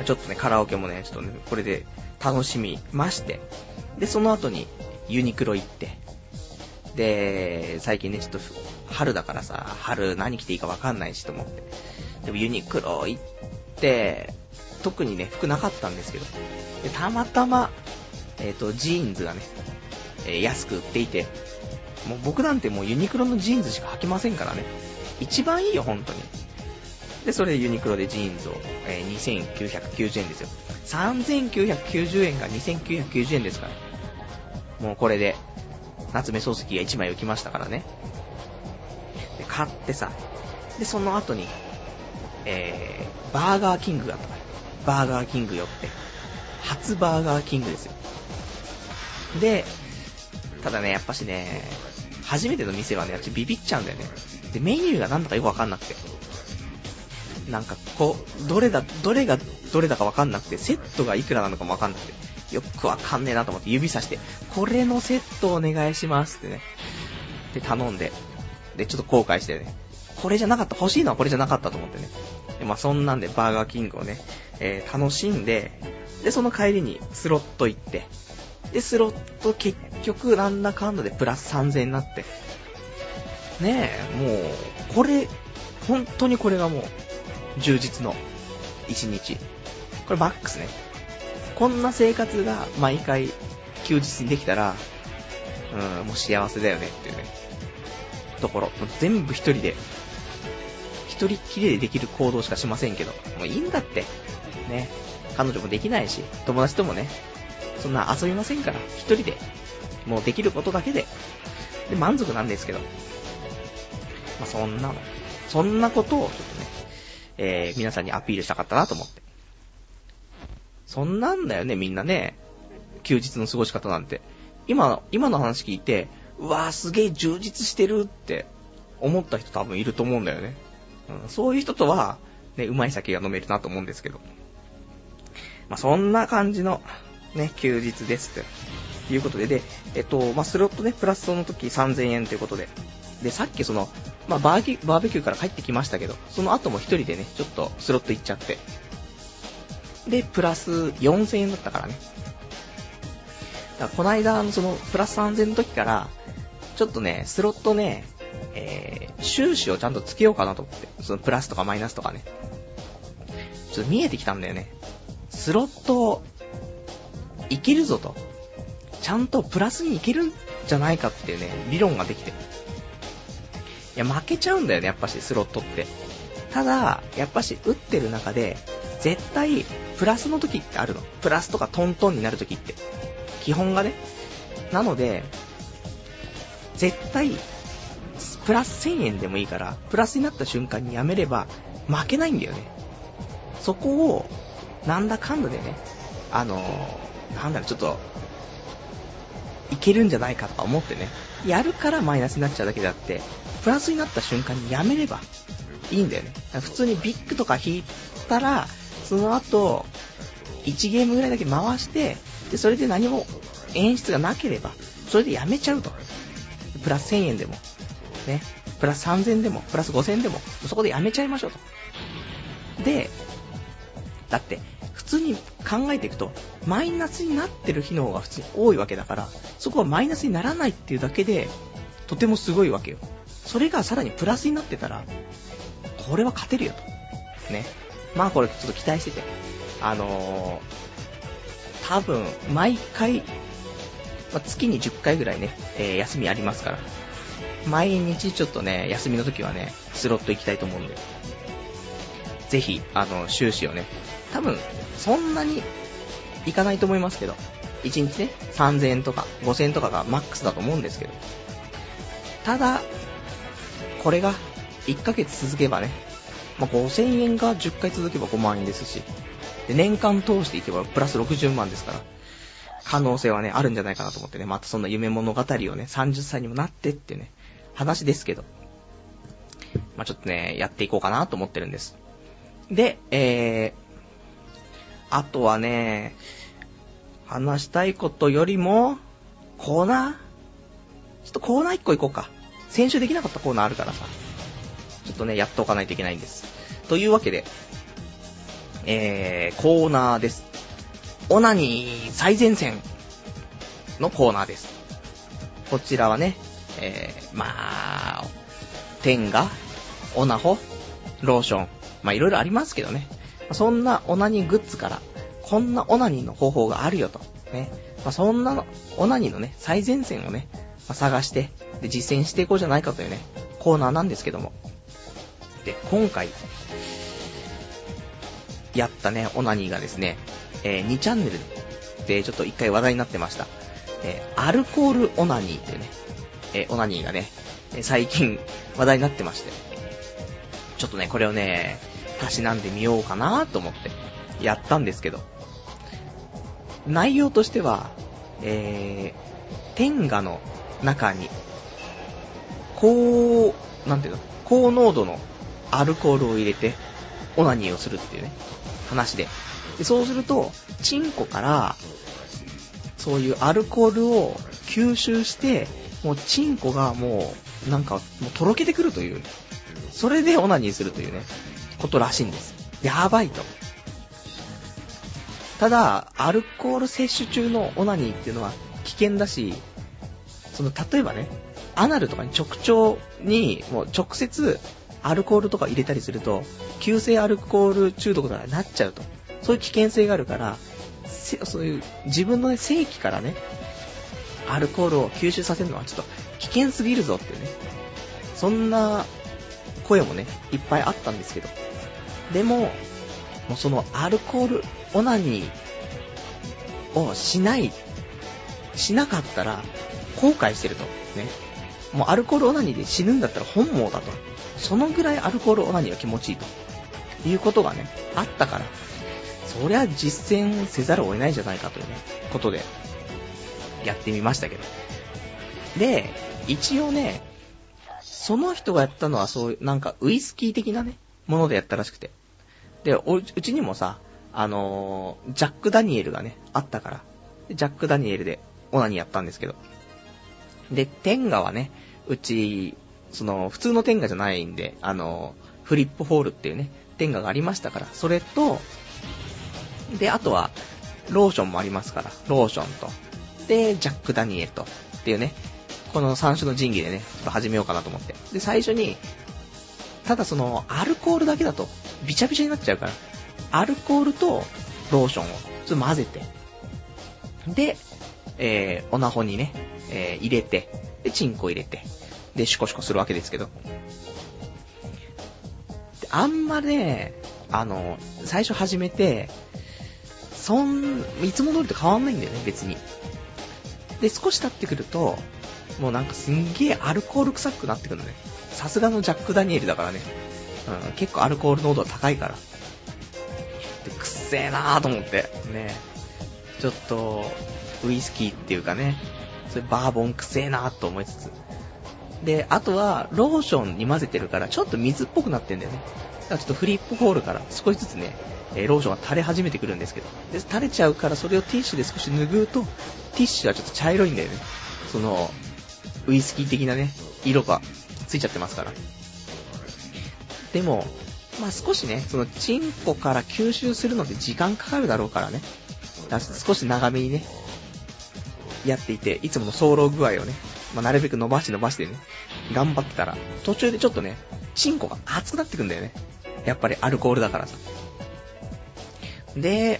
ちょっとね、カラオケもね、ちょっとね、これで楽しみまして。で、その後にユニクロ行って。で、最近ね、ちょっと春だからさ、春何着ていいかわかんないしと思って。でもユニクロ行って、特にね、服なかったんですけど、でたまたま、えっ、ー、と、ジーンズがね、え、安く売っていて、もう僕なんてもうユニクロのジーンズしか履きませんからね。一番いいよ、本当に。で、それでユニクロでジーンズを、えー、2990円ですよ。3990円が2990円ですから。もうこれで、夏目漱石が1枚浮きましたからね。で、買ってさ、で、その後に、えー、バーガーキングがあった、バーガーキング寄って、初バーガーキングですよ。で、ただね、やっぱしね、初めての店はね、私ビビっちゃうんだよね。で、メニューがなんだかよくわかんなくて。なんか、こう、どれだ、どれがどれだかわかんなくて、セットがいくらなのかもわかんなくて。よくわかんねえなと思って指さして、これのセットお願いしますってね。で、頼んで。で、ちょっと後悔してね。これじゃなかった、欲しいのはこれじゃなかったと思ってね。で、まあそんなんでバーガーキングをね、えー、楽しんで、で、その帰りにスロット行って、で、スロット結局なんだかんだでプラス3000になって。ねえ、もう、これ、本当にこれがもう、充実の1日。これマックスね。こんな生活が毎回休日にできたら、うん、もう幸せだよねっていうね、ところ。全部一人で、一人っきりでできる行動しかしませんけど、もういいんだって。ね。彼女もできないし、友達ともね、そんな遊びませんから、一人で、もうできることだけで、で、満足なんですけど。まあ、そんなの、そんなことをちょっとね、えー、皆さんにアピールしたかったなと思って。そんなんだよね、みんなね。休日の過ごし方なんて。今、今の話聞いて、うわぁ、すげえ充実してるって思った人多分いると思うんだよね。うん、そういう人とは、ね、うまい酒が飲めるなと思うんですけど。まあ、そんな感じの、ね、休日ですということで、で、えっと、まあ、スロットね、プラスその時3000円ということで。で、さっきその、まあ、バーキバーベキューから帰ってきましたけど、その後も一人でね、ちょっとスロット行っちゃって。で、プラス4000円だったからね。だからこの間、その、プラス3000円の時から、ちょっとね、スロットね、えー、収支をちゃんとつけようかなと思って。そのプラスとかマイナスとかね。ちょっと見えてきたんだよね。スロット、いけるぞと。ちゃんとプラスにいけるんじゃないかっていうね、理論ができて。いや、負けちゃうんだよね、やっぱし、スロットって。ただ、やっぱし、打ってる中で、絶対、プラスの時ってあるの。プラスとかトントンになる時って。基本がね。なので、絶対、プラス1000円でもいいから、プラスになった瞬間にやめれば、負けないんだよね。そこを、なんだかんだでね、あの、なんだろ、ちょっと、いけるんじゃないかとか思ってね、やるからマイナスになっちゃうだけであって、プラスになった瞬間にやめればいいんだよね。普通にビッグとか引いたら、その後、1ゲームぐらいだけ回して、で、それで何も演出がなければ、それでやめちゃうと。プラス1000円でも、ね、プラス3000でも、プラス5000でも、そこでやめちゃいましょうと。で、だって、普通に考えていくと、マイナスになってる日の方が普通に多いわけだから、そこはマイナスにならないっていうだけで、とてもすごいわけよ。それがさらにプラスになってたら、これは勝てるよと。ね。まあこれちょっと期待してて。あのー、多分、毎回、まあ、月に10回ぐらいね、えー、休みありますから。毎日ちょっとね、休みの時はね、スロット行きたいと思うんで。ぜひ、あの、収支をね、多分、そんなにいかないと思いますけど、1日ね、3000円とか5000円とかがマックスだと思うんですけど、ただ、これが1ヶ月続けばね、まあ、5000円が10回続けば5万円ですし、で年間通していけばプラス60万ですから、可能性はね、あるんじゃないかなと思ってね、またそんな夢物語をね、30歳にもなってってね、話ですけど、まあ、ちょっとね、やっていこうかなと思ってるんです。で、えー、あとはね、話したいことよりも、コーナー？ちょっとコーナー1個行こうか。先週できなかったコーナーあるからさ。ちょっとね、やっておかないといけないんです。というわけで、えー、コーナーです。オナニー最前線のコーナーです。こちらはね、えー、まあ、テンガ、オナホ、ローション、まあいろいろありますけどね。そんなオナニーグッズから、こんなオナニーの方法があるよと。ね。まあ、そんなオナニーのね、最前線をね、まあ、探して、で、実践していこうじゃないかというね、コーナーなんですけども。で、今回、やったね、オナニーがですね、えー、2チャンネルでちょっと一回話題になってました。えー、アルコールオナニーっていうね、えー、オナニーがね、最近話題になってまして。ちょっとね、これをね、たしなんでみようかなと思って、やったんですけど。内容としては、えー、天下の中に、高、なんていうの、高濃度のアルコールを入れて、オナニーをするっていうね、話で。でそうすると、チンコからそういうアルコールを吸収して、もうチンコがもう、なんか、もうとろけてくるという、それでオナニーするというね、ことらしいんです。やばいと。ただ、アルコール摂取中のオナニーっていうのは危険だし、その、例えばね、アナルとかに直腸に、もう直接、アルコールとか入れたりすると、急性アルコール中毒とかになっちゃうと。そういう危険性があるから、そういう、自分のね、正規からね、アルコールを吸収させるのはちょっと危険すぎるぞっていうね。そんな声もね、いっぱいあったんですけど。でも、もうそのアルコールオナニーをしない、しなかったら後悔してると。ね。もうアルコールオナニーで死ぬんだったら本望だと。そのぐらいアルコールオナニーは気持ちいいと。いうことがね、あったから、そりゃ実践せざるを得ないじゃないかというね、ことで、やってみましたけど。で、一応ね、その人がやったのはそういう、なんかウイスキー的なね、ものでやったらしくて。で、うちにもさ、あのージャック・ダニエルがね、あったから。ジャック・ダニエルでオナニーやったんですけど。で、天下はね、うち、その、普通の天下じゃないんで、あのーフリップホールっていうね、天下がありましたから、それと、で、あとは、ローションもありますから、ローションと、で、ジャック・ダニエルと、っていうね、この三種の神器でね、ちょっと始めようかなと思って。で、最初に、ただその、アルコールだけだと、ビチャビチャになっちゃうから、アルコールとローションを、ちょっと混ぜて、で、えー、オナホにね、えー、入れて、で、チンコ入れて、で、シコシコするわけですけど。あんまね、あの、最初始めて、そん、いつも通りと変わんないんだよね、別に。で、少し経ってくると、もうなんかすんげえアルコール臭くなってくるのね。さすがのジャック・ダニエルだからね。うん、結構アルコール濃度は高いから。で、くっせえなーと思って。ね。ちょっと、ウイスキーっていうかね、それバーボンくせえなーと思いつつ。で、あとは、ローションに混ぜてるから、ちょっと水っぽくなってんだよね。だからちょっとフリップホールから少しずつね、えローションが垂れ始めてくるんですけど。で、垂れちゃうからそれをティッシュで少し拭うと、ティッシュはちょっと茶色いんだよね。その、ウイスキー的なね、色がついちゃってますから。でも、まあ少しね、そのチンコから吸収するのって時間かかるだろうからね。だら少し長めにね、やっていて、いつもの早漏具合をね、まあなるべく伸ばして伸ばしてね、頑張ってたら、途中でちょっとね、チンコが熱くなってくんだよね。やっぱりアルコールだからさ。で、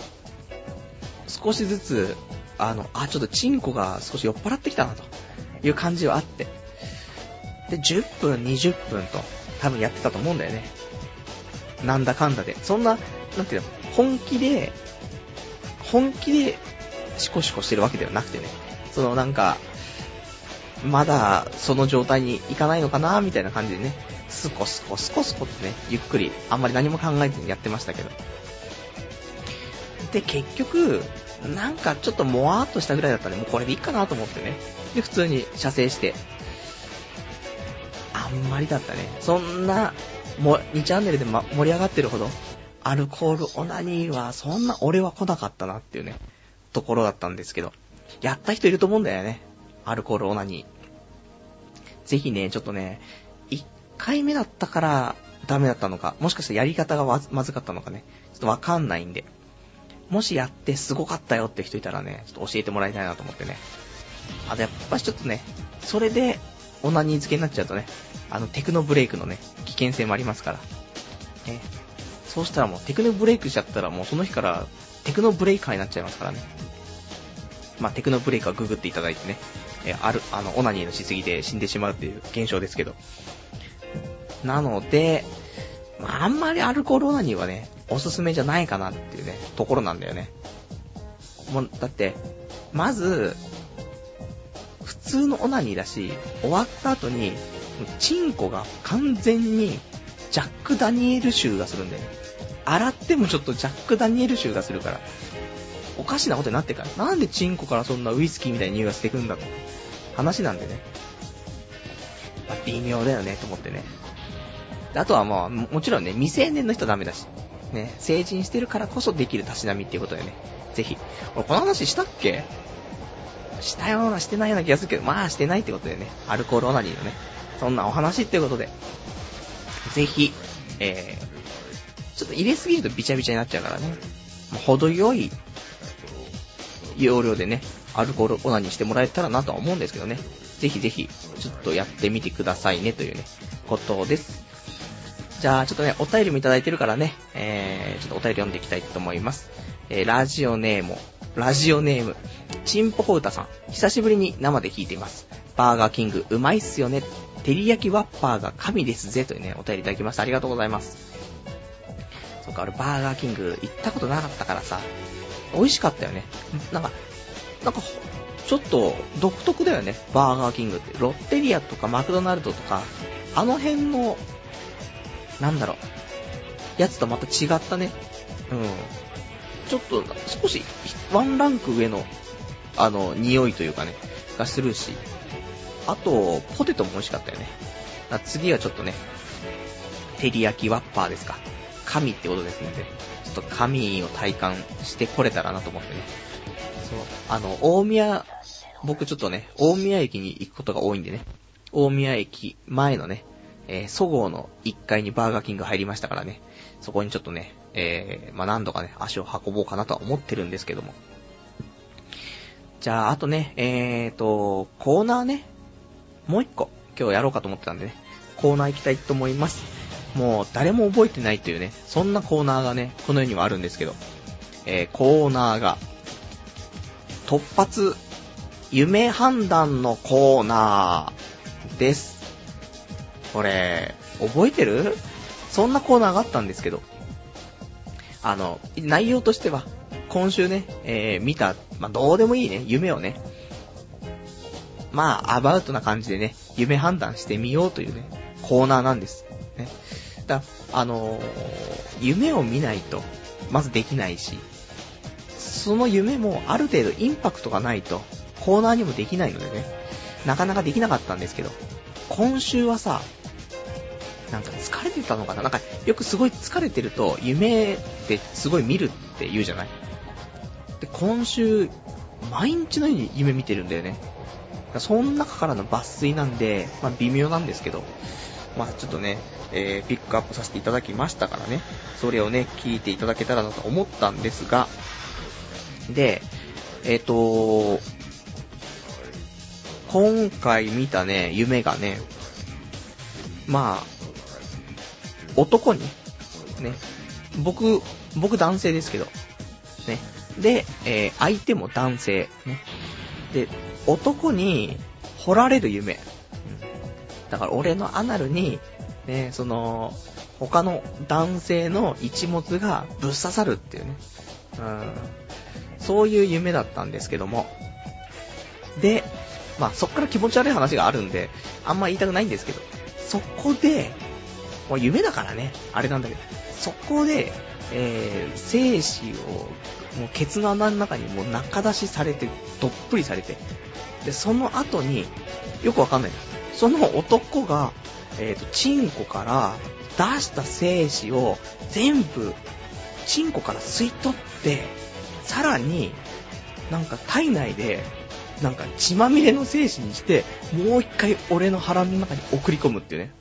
少しずつ、あの、あ、ちょっとチンコが少し酔っ払ってきたなという感じはあって。で、10分、20分と多分やってたと思うんだよね。なんだかんだで。そんな、なんていうの、本気で、本気でシコシコしてるわけではなくてね。そのなんか、まだその状態にいかないのかなみたいな感じでね、スコスコスコスコってね、ゆっくり、あんまり何も考えずにやってましたけど。で、結局、なんかちょっともわーっとしたぐらいだったんで、もうこれでいいかなと思ってね。で、普通に射精して。あんまりだったね。そんな、も、2チャンネルで、ま、盛り上がってるほど、アルコールオナニーは、そんな俺は来なかったなっていうね、ところだったんですけど。やった人いると思うんだよね。アルコールオナニー。ぜひね、ちょっとね、1回目だったからダメだったのか、もしかしたらやり方がまずかったのかね、ちょっとわかんないんで、もしやってすごかったよって人いたらね、ちょっと教えてもらいたいなと思ってね。あとやっぱしちょっとね、それでオナニー漬けになっちゃうとね、あのテクノブレイクのね、危険性もありますから。ね。そうしたらもうテクノブレイクしちゃったらもうその日からテクノブレイカーになっちゃいますからね。まあ、テクノブレイカーググっていただいてね、えある、あの、オナニーのしすぎで死んでしまうっていう現象ですけど。なので、まあ、あんまりアルコールオナニーはね、おすすめじゃないかなっていうね、ところなんだよね。もう、だって、まず、普通のオナニーだし、終わった後に、チンコが完全にジャック・ダニエル臭がするんだよね。洗ってもちょっとジャック・ダニエル臭がするから。おかしなことになってから。なんでチンコからそんなウイスキーみたいな匂いがしてくんだと。話なんでね。まあ、微妙だよね、と思ってね。あとはまあ、ももちろんね、未成年の人はダメだし。ね、成人してるからこそできるたしなみっていうことでね。ぜひ。俺、この話したっけ？したようなしてないような気がするけど、まあしてないってことでね、アルコールオナニーのね、そんなお話っていうことで、ぜひ、えー、ちょっと入れすぎるとビチャビチャになっちゃうからね、まあ、程よい容量でね、アルコールオナニーしてもらえたらなとは思うんですけどね、ぜひぜひ、ちょっとやってみてくださいねというね、ことです。じゃあ、ちょっとね、お便りもいただいてるからね、えー、ちょっとお便り読んでいきたいと思います。えー、ラジオネーム、ラジオネーム、チンポコウタさん、久しぶりに生で聞いています。バーガーキング、うまいっすよね。照り焼きワッパーが神ですぜ。というね、お便りいただきました。ありがとうございます。そっか、俺バーガーキング行ったことなかったからさ、美味しかったよね。なんか、なんか、ちょっと独特だよね、バーガーキングって。ロッテリアとかマクドナルドとか、あの辺の、なんだろう、やつとまた違ったね。うん。ちょっと、少し、ワンランク上の、あの、匂いというかね、がするし、あと、ポテトも美味しかったよね。次はちょっとね、照り焼きワッパーですか。神ってことですので、ちょっと神を体感してこれたらなと思ってね。そう、あの、大宮、僕ちょっとね、大宮駅に行くことが多いんでね、大宮駅前のね、えー、そごうの1階にバーガーキング入りましたからね、そこにちょっとね、えー、まあ、何度かね、足を運ぼうかなとは思ってるんですけども。じゃあ、あとね、えーと、コーナーね、もう一個、今日やろうかと思ってたんでね、コーナー行きたいと思います。もう、誰も覚えてないというね、そんなコーナーがね、この世にはあるんですけど、えー、コーナーが、突発、夢判断のコーナーです。これ、覚えてる？そんなコーナーがあったんですけど、あの、内容としては、今週ね、えー、見た、まあ、どうでもいいね、夢をね、まあ、アバウトな感じでね、夢判断してみようというね、コーナーなんです。ね。だ、あのー、夢を見ないと、まずできないし、その夢もある程度インパクトがないと、コーナーにもできないのでね、なかなかできなかったんですけど、今週はさ、なんか疲れてたのかな？なんかよくすごい疲れてると夢ってすごい見るって言うじゃない？で、今週、毎日のように夢見てるんだよね。その中からの抜粋なんで、まあ微妙なんですけど、まあちょっとね、えー、ピックアップさせていただきましたからね、それをね、聞いていただけたらなと思ったんですが、で、えっ、ー、と今回見たね、夢がね、まあ、男に、ね、僕、僕男性ですけど、ね。で、えー、相手も男性、ね。で、男に掘られる夢。だから俺のアナルに、ね、その、他の男性の一物がぶっ刺さるっていうね。うん。そういう夢だったんですけども。で、まあそっから気持ち悪い話があるんで、あんま言いたくないんですけど、そこで、もう夢だからね、あれなんだけど、そこで、えー、精子を、もうケツの穴の中にもう中出しされて、どっぷりされて、で、その後に、よくわかんない。その男が、えっ、ー、と、チンコから出した精子を全部、チンコから吸い取って、さらに、なんか体内で、なんか血まみれの精子にして、もう一回俺の腹の中に送り込むっていうね。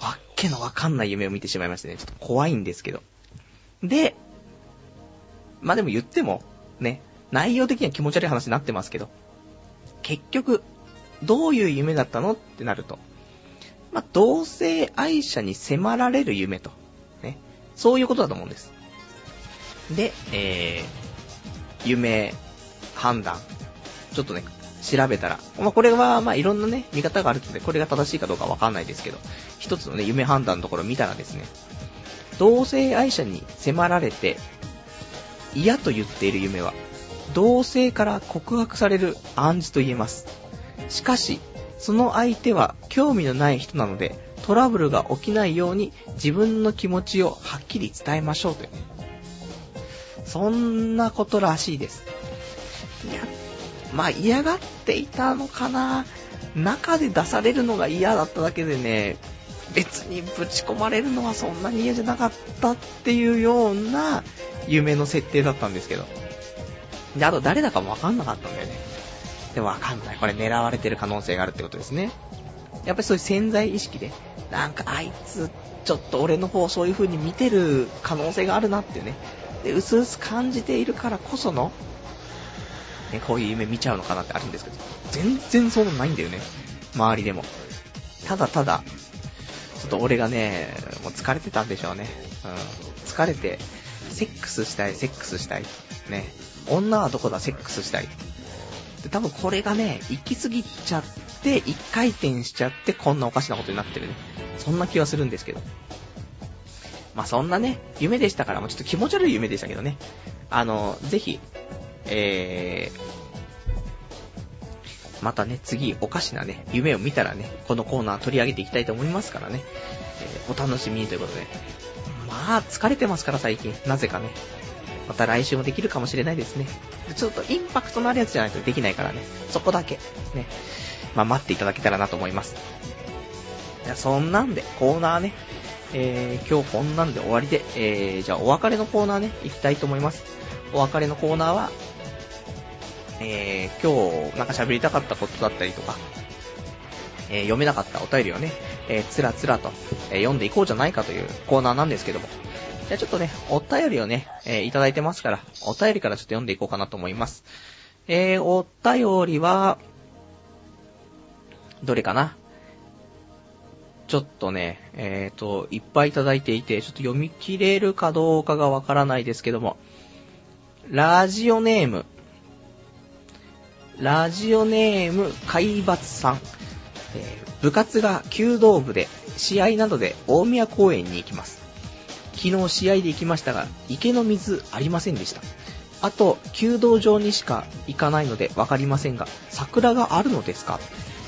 わっけのわかんない夢を見てしまいましてね、ちょっと怖いんですけど。で、まあでも言っても、ね、内容的には気持ち悪い話になってますけど、結局、どういう夢だったのってなると、まあ、同性愛者に迫られる夢と、ね、そういうことだと思うんです。で、えー、夢、判断、ちょっとね、調べたら、まあ、これは、ま、いろんなね、見方があるので、これが正しいかどうかわかんないですけど、一つのね、夢判断のところを見たらですね、同性愛者に迫られて、嫌と言っている夢は、同性から告白される暗示と言えます。しかし、その相手は興味のない人なので、トラブルが起きないように自分の気持ちをはっきり伝えましょうという。そんなことらしいです。いや、まあ嫌がっていたのかな中で出されるのが嫌だっただけでね、別にぶち込まれるのはそんなに嫌じゃなかったっていうような夢の設定だったんですけど。で、あと誰だかもわかんなかったんだよね。でもわかんない。これ狙われてる可能性があるってことですね。やっぱりそういう潜在意識で、なんかあいつ、ちょっと俺の方そういう風に見てる可能性があるなってね。で、うすうす感じているからこその、ね、こういう夢見ちゃうのかなってあるんですけど、全然そうないんだよね。周りでも。ただただ、ちょっと俺がね、もう疲れてたんでしょうね。うん。疲れて、セックスしたい、セックスしたい。ね。女はどこだ、セックスしたい。で、多分これがね、行き過ぎちゃって、一回転しちゃって、こんなおかしなことになってるね。そんな気はするんですけど。まあ、そんなね、夢でしたから、もうちょっと気持ち悪い夢でしたけどね。あの、ぜひ、えー、またね、次、おかしなね、夢を見たらね、このコーナー取り上げていきたいと思いますからね。えー、お楽しみにということで。まあ、疲れてますから、最近。なぜかね。また来週もできるかもしれないですね。ちょっとインパクトのあるやつじゃないとできないからね。そこだけ、ね。まあ、待っていただけたらなと思います。いや、そんなんで、コーナーね。えー、今日こんなんで終わりで、えー、じゃあお別れのコーナーね、行きたいと思います。お別れのコーナーは、えー、今日なんか喋りたかったことだったりとか、えー、読めなかったお便りをね、えー、つらつらと、えー、読んでいこうじゃないかというコーナーなんですけども。じゃあちょっとね、お便りをね、えー、いただいてますから、お便りからちょっと読んでいこうかなと思います。えー、お便りは、どれかな？ちょっとね、えっ、ー、と、いっぱいいただいていて、ちょっと読み切れるかどうかがわからないですけども、ラジオネーム、ラジオネーム、海抜さん、えー、部活が弓道部で、試合などで大宮公園に行きます。昨日試合で行きましたが、池の水ありませんでした。あと、弓道場にしか行かないのでわかりませんが、桜があるのですか？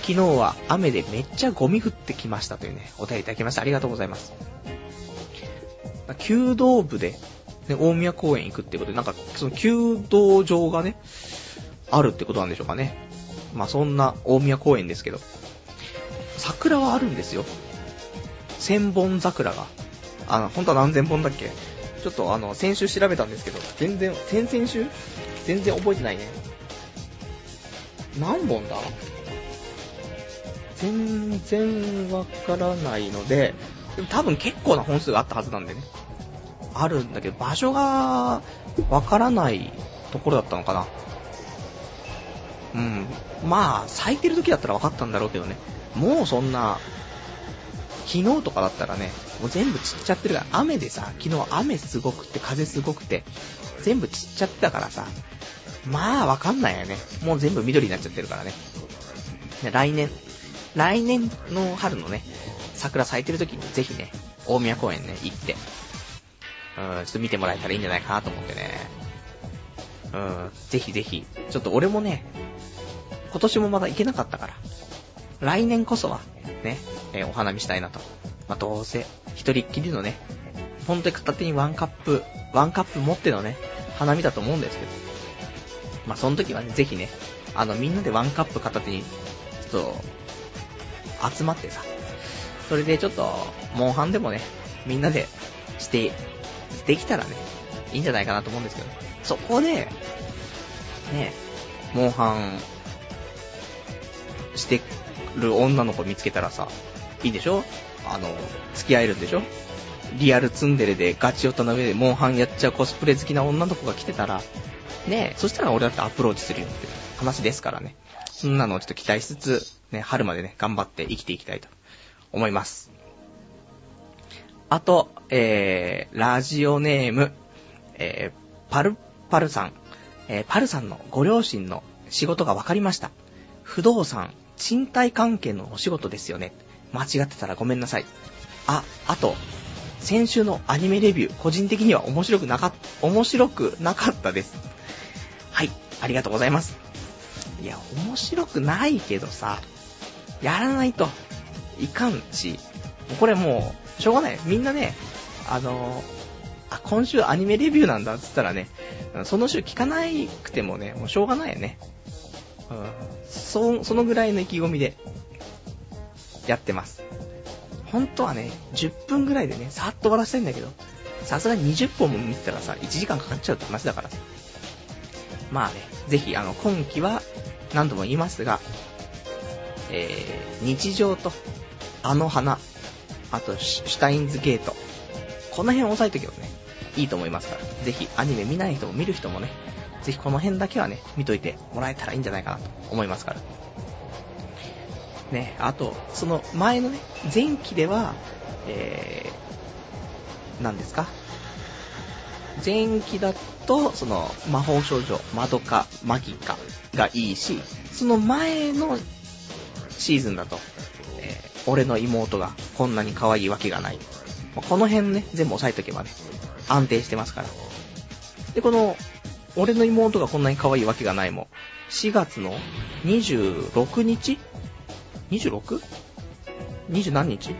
昨日は雨でめっちゃゴミ降ってきましたというね、お便りいただきました。ありがとうございます。弓道部で、ね、大宮公園行くってことで、なんか、その弓道場がね、あるってことなんでしょうかね。まあ、そんな大宮公園ですけど、桜はあるんですよ。千本桜が。あの、本当は何千本だっけ？ちょっとあの、先週調べたんですけど、全然、先々週？全然覚えてないね。何本だ？全然わからないので、で多分結構な本数があったはずなんでね。あるんだけど、場所がわからないところだったのかな。うん。まあ、咲いてる時だったら分かったんだろうけどね。もうそんな、昨日とかだったらね、もう全部散っちゃってるから、雨でさ、昨日雨すごくて、風すごくて、全部散っちゃってたからさ、まあわかんないよね。もう全部緑になっちゃってるからね。来年、来年の春のね、桜咲いてる時にぜひね、大宮公園ね、行って、うん、ちょっと見てもらえたらいいんじゃないかなと思ってね。うん、ぜひぜひ、ちょっと俺もね、今年もまだ行けなかったから、来年こそは、ね、えー、お花見したいなと。まあ、どうせ、一人っきりのね、ほんと片手にワンカップ、ワンカップ持ってのね、花見だと思うんですけど。まあ、その時はね、ぜひね、あの、みんなでワンカップ片手に、ちょっと、集まってさ、それでちょっと、モンハンでもね、みんなでして、できたらね、いいんじゃないかなと思うんですけど、そこで、ね、モンハンしてる女の子見つけたらさ、いいでしょ？あの、付き合えるんでしょ？リアルツンデレでガチオタの上でモンハンやっちゃうコスプレ好きな女の子が来てたら、ねそしたら俺だってアプローチするよって話ですからね。そんなのをちょっと期待しつつ、ね、春までね、頑張って生きていきたいと思います。あと、えー、ラジオネーム、えー、パルパルさん、えー、パルさんのご両親の仕事が分かりました。不動産、賃貸関係のお仕事ですよね。間違ってたらごめんなさい。あ、あと、先週のアニメレビュー、個人的には面白くなかった、面白くなかったです。はい、ありがとうございます。いや、面白くないけどさ、やらないといかんし、これもう、しょうがない。みんなね、あのあ、今週アニメレビューなんだっつったらね、その週聞かなくてもね、もうしょうがないよね。そ、そのぐらいの意気込みで、やってます。本当はね、10分ぐらいでね、さーっと終わらせたいんだけど、さすがに20本も見てたらさ、1時間かかっちゃうって話だから。まあね、ぜひ、あの、今期は、何度も言いますが、えー、日常と、あの花、あと、シュタインズゲート、この辺押さえとけばね、いいと思いますから、ぜひアニメ見ない人も見る人もね、ぜひこの辺だけはね、見といてもらえたらいいんじゃないかなと思いますから。ね、あと、その前のね、前期では、えー、何ですか？前期だと、その、魔法少女、マドカ、マギカがいいし、その前のシーズンだと、えー、俺の妹がこんなに可愛いわけがない。この辺ね、全部押さえとけばね、安定してますから。で、この、俺の妹がこんなに可愛いわけがないもん、4月の26日？26?20 何日？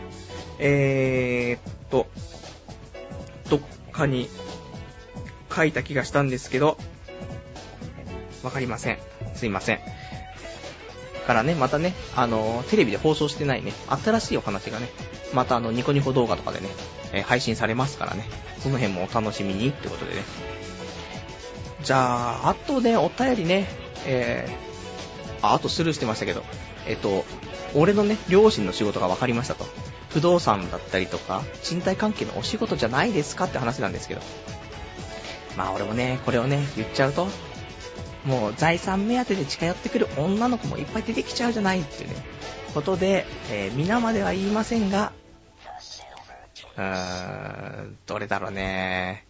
えーっと、どっかに書いた気がしたんですけど、わかりません。すいません。からね、またね、あのテレビで放送してないね、新しいお話がね、またあの、ニコニコ動画とかでね、えー、配信されますからね、その辺もお楽しみにってことでね。じゃあ、あとね、お便りね、えー、あ、あとスルーしてましたけど、えっと、俺のね、両親の仕事が分かりましたと。不動産だったりとか、賃貸関係のお仕事じゃないですかって話なんですけど。まあ俺もね、これをね、言っちゃうと、もう財産目当てで近寄ってくる女の子もいっぱい出てきちゃうじゃないっていうね、ことで、えー、皆までは言いませんが、うーん、どれだろうね。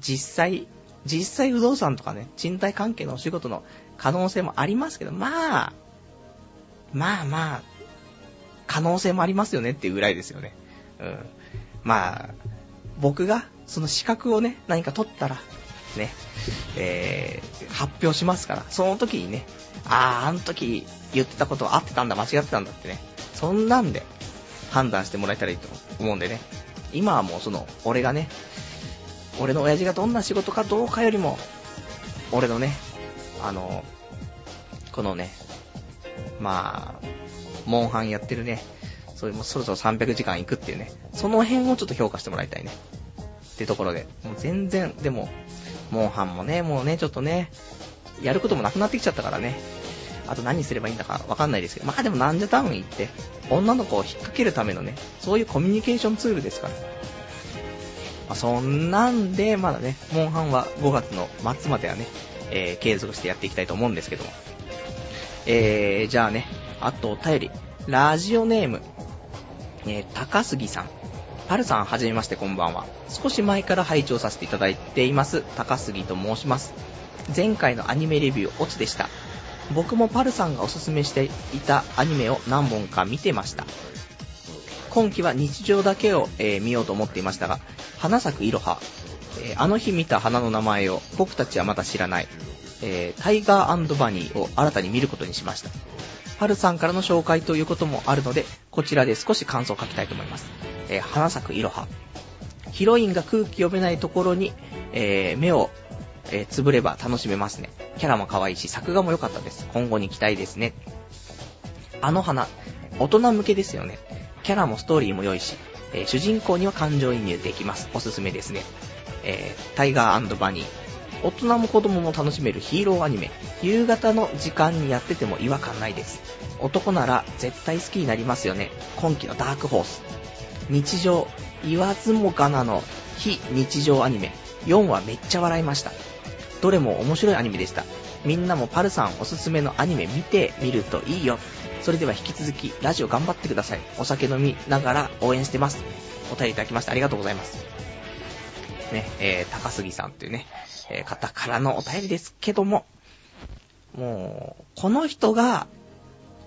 実際、実際不動産とかね、賃貸関係のお仕事の可能性もありますけど、まあ、まあまあ、可能性もありますよねっていうぐらいですよね。うん。まあ、僕がその資格をね、何か取ったら、ね、えー、発表しますから、その時にね、ああ、あの時言ってたことは合ってたんだ、間違ってたんだってね、そんなんで判断してもらえたらいいと思うんでね、今はもうその、俺がね、俺の親父がどんな仕事かどうかよりも、俺のね、あの、このね、まあ、モンハンやってるね、それもそろそろ300時間いくっていうね、その辺をちょっと評価してもらいたいね。ってところで、もう全然、でも、モンハンもね、もうね、ちょっとね、やることもなくなってきちゃったからね、あと何すればいいんだかわかんないですけど、まあでもなんじゃタウン行って、女の子を引っ掛けるためのね、そういうコミュニケーションツールですから。まあ、そんなんで、まだね、モンハンは5月の末まではね、えー、継続してやっていきたいと思うんですけども。えー、じゃあね、あとお便り。ラジオネーム、えー、高杉さん。パルさん、はじめまして、こんばんは。少し前から拝聴させていただいています、高杉と申します。前回のアニメレビュー、オツでした。僕もパルさんがおすすめしていたアニメを何本か見てました。今期は日常だけを、えー、見ようと思っていましたが、花咲くいろは、えー、あの日見た花の名前を僕たちはまだ知らない、えー、タイガーバニーを新たに見ることにしました。はるさんからの紹介ということもあるので、こちらで少し感想を書きたいと思います。え、花咲くいろは。ヒロインが空気読めないところに、え、目を、えー、つぶれば楽しめますね。キャラも可愛いし、作画も良かったです。今後に期待ですね。あの花、大人向けですよね。キャラもストーリーも良いし、えー、主人公には感情移入できます。おすすめですね。えー、タイガーバニー。大人も子供も楽しめるヒーローアニメ。夕方の時間にやってても違和感ないです。男なら絶対好きになりますよね。今季のダークホース。日常、言わずもがなの非日常アニメ。4話めっちゃ笑いました。どれも面白いアニメでした。みんなもパルさんおすすめのアニメ見てみるといいよ。それでは引き続きラジオ頑張ってください。お酒飲みながら応援してます。お便りいただきましてありがとうございます。ね、えー、高杉さんっていうね、えー、方からのお便りですけども、もう、この人が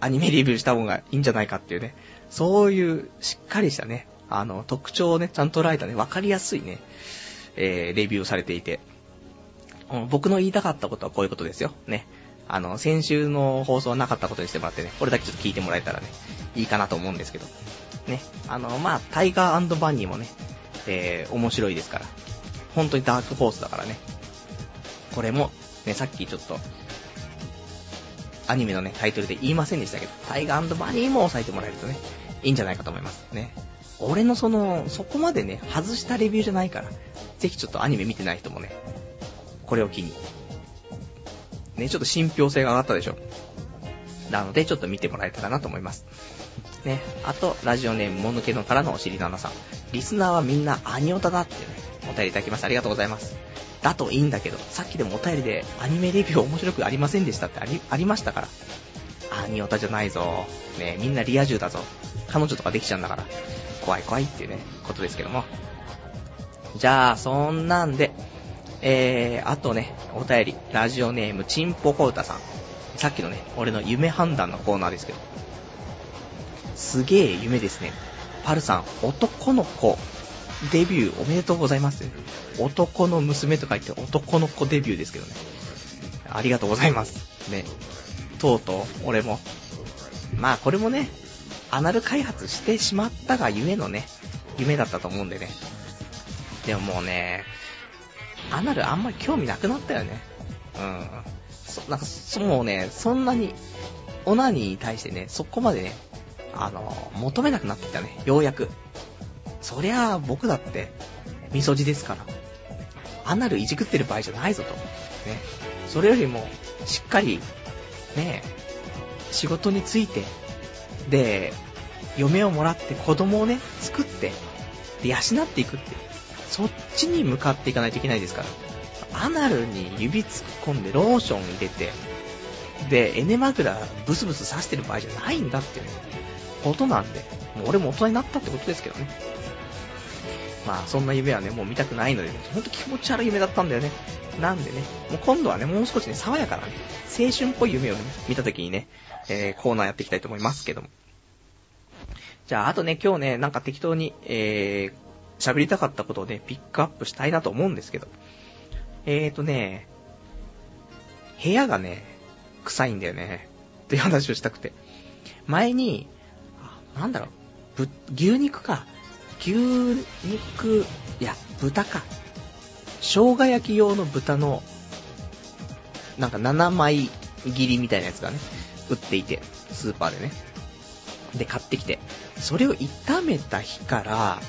アニメレビューした方がいいんじゃないかっていうね、そういうしっかりしたね、あの、特徴をね、ちゃんと捉えたね、わかりやすいね、えー、レビューをされていて、僕の言いたかったことはこういうことですよ。ね。あの、先週の放送はなかったことにしてもらってね、これだけちょっと聞いてもらえたらね、いいかなと思うんですけど。ね。あの、まあ、タイガーバニーもね、えー、面白いですから。本当にダークホースだからね。これも、ね、さっきちょっと、アニメのね、タイトルで言いませんでしたけど、タイガーバニーも押さえてもらえるとね、いいんじゃないかと思いますね。俺のその、そこまでね、外したレビューじゃないから、ぜひちょっとアニメ見てない人もね、これを機に、ね、ちょっと信憑性が上がったでしょ。なので、ちょっと見てもらえたらなと思います。ね、あと、ラジオネームもぬけのからのおしりななさん。リスナーはみんなアニオタだってね、お便りいただきました。ありがとうございます。だといいんだけど、さっきでもお便りでアニメレビュー面白くありませんでしたってあり、ありましたから。アニオタじゃないぞ。ねみんなリア充だぞ。彼女とかできちゃうんだから。怖い怖いっていうね、ことですけども。じゃあ、そんなんで、えー、あとね、お便り、ラジオネーム、ちんぽこうたさん。さっきのね、俺の夢判断のコーナーですけど。すげえ夢ですね。パルさん、男の子、デビューおめでとうございます。男の娘と書いて男の子デビューですけどね。ありがとうございます。ね。とうとう、俺も。まあ、これもね、アナル開発してしまったがゆえのね、夢だったと思うんでね。でももうね、アナルあんまり興味なくなったよね。うん。そ、なんか、そ、もうね、そんなに、オナニーに対してね、そこまでね、あの、求めなくなってきたね、ようやく。そりゃ、僕だって、みそじですから。アナルいじくってる場合じゃないぞと。ね。それよりも、しっかり、ね、仕事について、で、嫁をもらって子供をね、作って、で、養っていくっていう。そっちに向かっていかないといけないですから。アナルに指突っ込んでローション入れて、で、エネマグラブスブス刺してる場合じゃないんだっていうことなんで、もう俺も大人になったってことですけどね。まあ、そんな夢はね、もう見たくないので、ね、ほんと気持ち悪い夢だったんだよね。なんでね、もう今度はね、もう少しね、爽やかなね、青春っぽい夢をね、見た時にね、えー、コーナーやっていきたいと思いますけども。じゃあ、あとね、今日ね、なんか適当に、えー、喋りたかったことをね、ピックアップしたいなと思うんですけど。えーとね、部屋がね、臭いんだよね。っていう話をしたくて。前に、なんだろう、ぶ、牛肉か。牛肉、いや、豚か。生姜焼き用の豚の、なんか7枚切りみたいなやつがね、売っていて、スーパーでね。で、買ってきて。それを炒めた日から、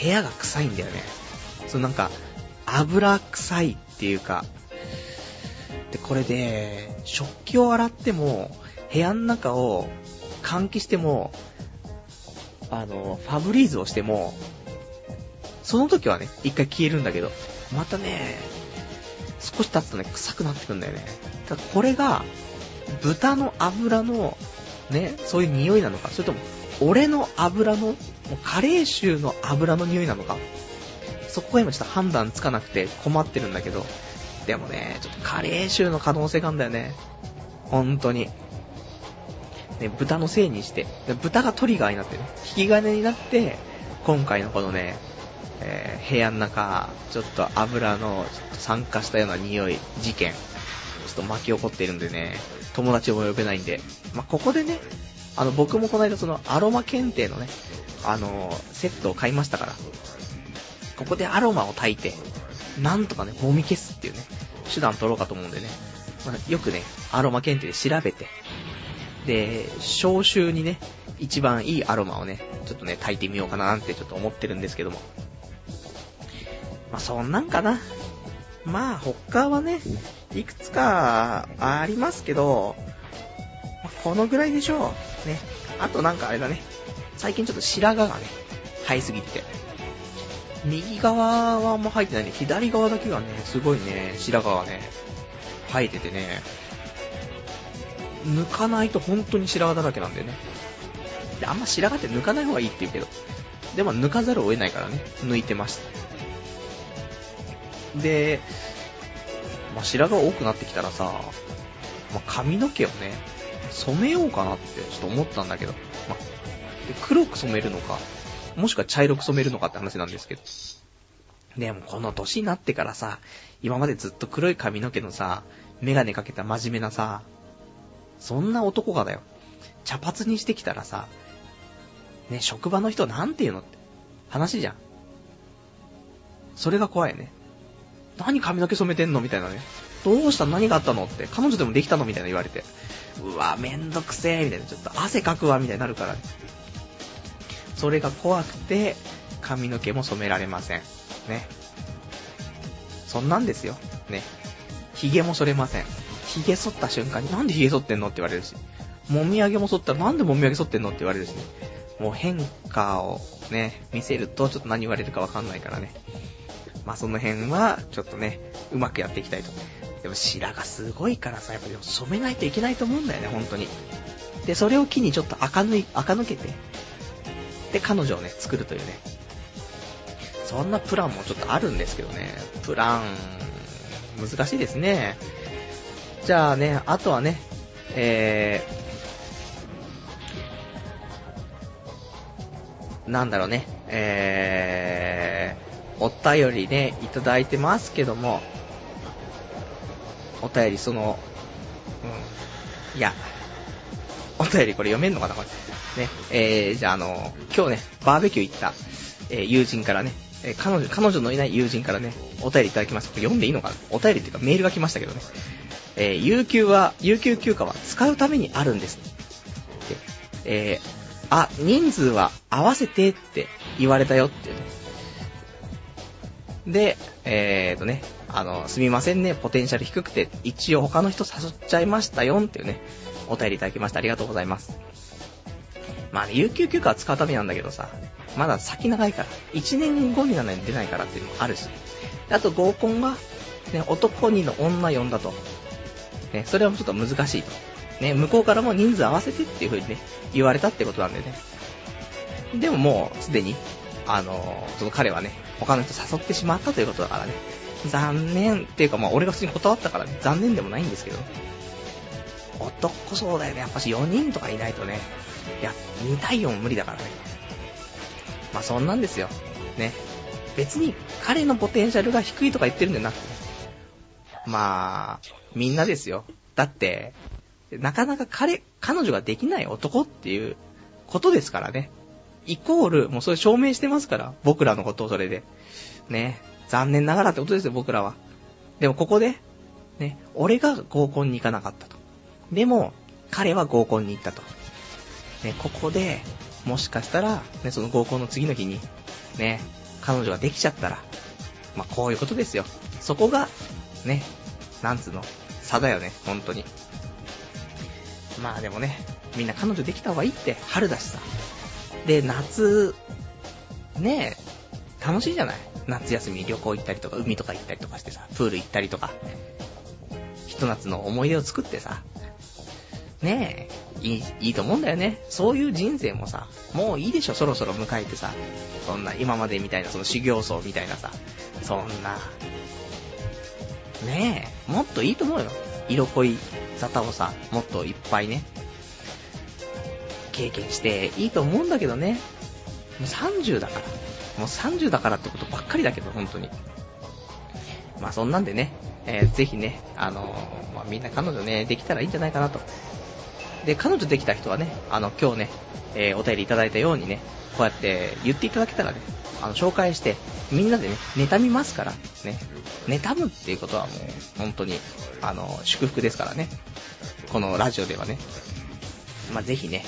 部屋が臭いんだよね。そうなんか、油臭いっていうか、で、これで、食器を洗っても、部屋の中を換気しても、あの、ファブリーズをしても、その時はね、一回消えるんだけど、またね、少し経つとね、臭くなってくんだよね。だからこれが、豚の油の、ね、そういう匂いなのか、それとも、俺の油の、もうカレー臭の油の匂いなのか、そこは今ちょっと判断つかなくて困ってるんだけど、でもね、ちょっとカレー臭の可能性があるんだよね。本当に。ね、豚のせいにして、豚がトリガーになってね、引き金になって、今回のこのね、えー、部屋の中、ちょっと油のちょっと酸化したような匂い、事件、ちょっと巻き起こっているんでね、友達も呼べないんで、まあ、ここでね、あの、僕もこの間そのアロマ検定のね、あのー、セットを買いましたから、ここでアロマを炊いて、なんとかね、揉み消すっていうね、手段取ろうかと思うんでね、まあ、よくね、アロマ検定で調べて、で、消臭にね、一番いいアロマをね、ちょっとね、炊いてみようかななんてちょっと思ってるんですけども。まあ、そんなんかな。まあ、他はね、いくつかありますけど、このぐらいでしょう。ね。あとなんかあれだね。最近ちょっと白髪がね、生えすぎて。右側はあんま生えてないね。左側だけがね、すごいね、白髪がね、生えててね、抜かないと本当に白髪だらけなんだよね。で、あんま白髪って抜かない方がいいって言うけど。でも抜かざるを得ないからね、抜いてました。で、まあ、白髪多くなってきたらさ、まあ、髪の毛をね、染めようかなってちょっと思ったんだけど、ま、黒く染めるのか、もしくは茶色く染めるのかって話なんですけど。でもこの年になってからさ、今までずっと黒い髪の毛のさ、メガネかけた真面目なさ、そんな男がだよ。茶髪にしてきたらさ、ね、職場の人なんて言うのって話じゃん。それが怖いね。何髪の毛染めてんのみたいなね。どうした？何があったのって。彼女でもできたのみたいな言われて。うわ、めんどくせえみたいな。ちょっと汗かくわみたいになるから。それが怖くて、髪の毛も染められません。ね。そんなんですよ。ね。髭も剃れません。髭剃った瞬間に、なんで髭剃ってんのって言われるし、もみあげも剃ったらなんでもみあげ剃ってんのって言われるしね。もう変化をね、見せるとちょっと何言われるかわかんないからね。まあその辺は、ちょっとね、うまくやっていきたいと。でも白髪すごいからさ、やっぱり染めないといけないと思うんだよね、本当に。で、それを機にちょっと垢抜い、垢抜けて、で、彼女をね、作るというね。そんなプランもちょっとあるんですけどね。プラン、難しいですね。じゃあね、あとはね、えー、なんだろうね、えー、お便りね、いただいてますけども、お便りその、うん、いや、お便りこれ読めんのかなこれ。ね、えー、じゃああの、今日ね、バーベキュー行った、えー、友人からね、えー、彼女、彼女のいない友人からね、お便りいただきました。これ読んでいいのかな？お便りっていうかメールが来ましたけどね。えー、有給は、有給休暇は使うためにあるんです。で、えー、あ、人数は合わせてって言われたよっていうね。で、えーとね、あの、すみませんね、ポテンシャル低くて、一応他の人誘っちゃいましたよっていうね、お便りいただきました。ありがとうございます。まあね、有給休暇は使うためなんだけどさ、まだ先長いから、1年後にならないと出ないからっていうのもあるし。あと合コンが、ね、男2の女4だと。ね、それはちょっと難しいと。ね、向こうからも人数合わせてっていう風にね、言われたってことなんでね。でももう、すでに、あのー、その彼はね、他の人誘ってしまったということだからね。残念っていうかまあ俺が普通に断ったからね、残念でもないんですけど。男そうだよね。やっぱし4人とかいないとね。いや、2対4無理だからね。まあそんなんですよ。ね。別に彼のポテンシャルが低いとか言ってるんじゃなくて、まあ、みんなですよ。だって、なかなか彼、彼女ができない男っていうことですからね。イコール、もうそれ証明してますから。僕らのことをそれで。ね。残念ながらってことですよ、僕らは。でもここで、ね、俺が合コンに行かなかったと。でも、彼は合コンに行ったと。ね、ここで、もしかしたら、ね、その合コンの次の日に、ね、彼女ができちゃったら、まあ、こういうことですよ。そこが、ね、なんつうの、差だよね、本当に。まあでもね、みんな彼女できた方がいいって、春だしさ。で、夏、ね楽しいじゃない？夏休み旅行行ったりとか、海とか行ったりとかしてさ、プール行ったりとか、ひと夏の思い出を作ってさ、ねえ、いい、いいと思うんだよね。そういう人生もさ、もういいでしょ、そろそろ迎えてさ。そんな、今までみたいな、その修行僧みたいなさ、そんな、ねえ、もっといいと思うよ。色恋沙汰をさ、もっといっぱいね、経験していいと思うんだけどね。もう30だから。もう30だからってことばっかりだけど、本当に。まあそんなんでね、えー、ぜひね、あのー、まあ、みんな彼女ね、できたらいいんじゃないかなと。で、彼女できた人はね、あの、今日ね、えー、お便りいただいたようにね、こうやって言っていただけたらね、あの、紹介して、みんなでね、妬みますから、ね。妬むっていうことはもう、本当に、あの、祝福ですからね。このラジオではね。まあ、ぜひね、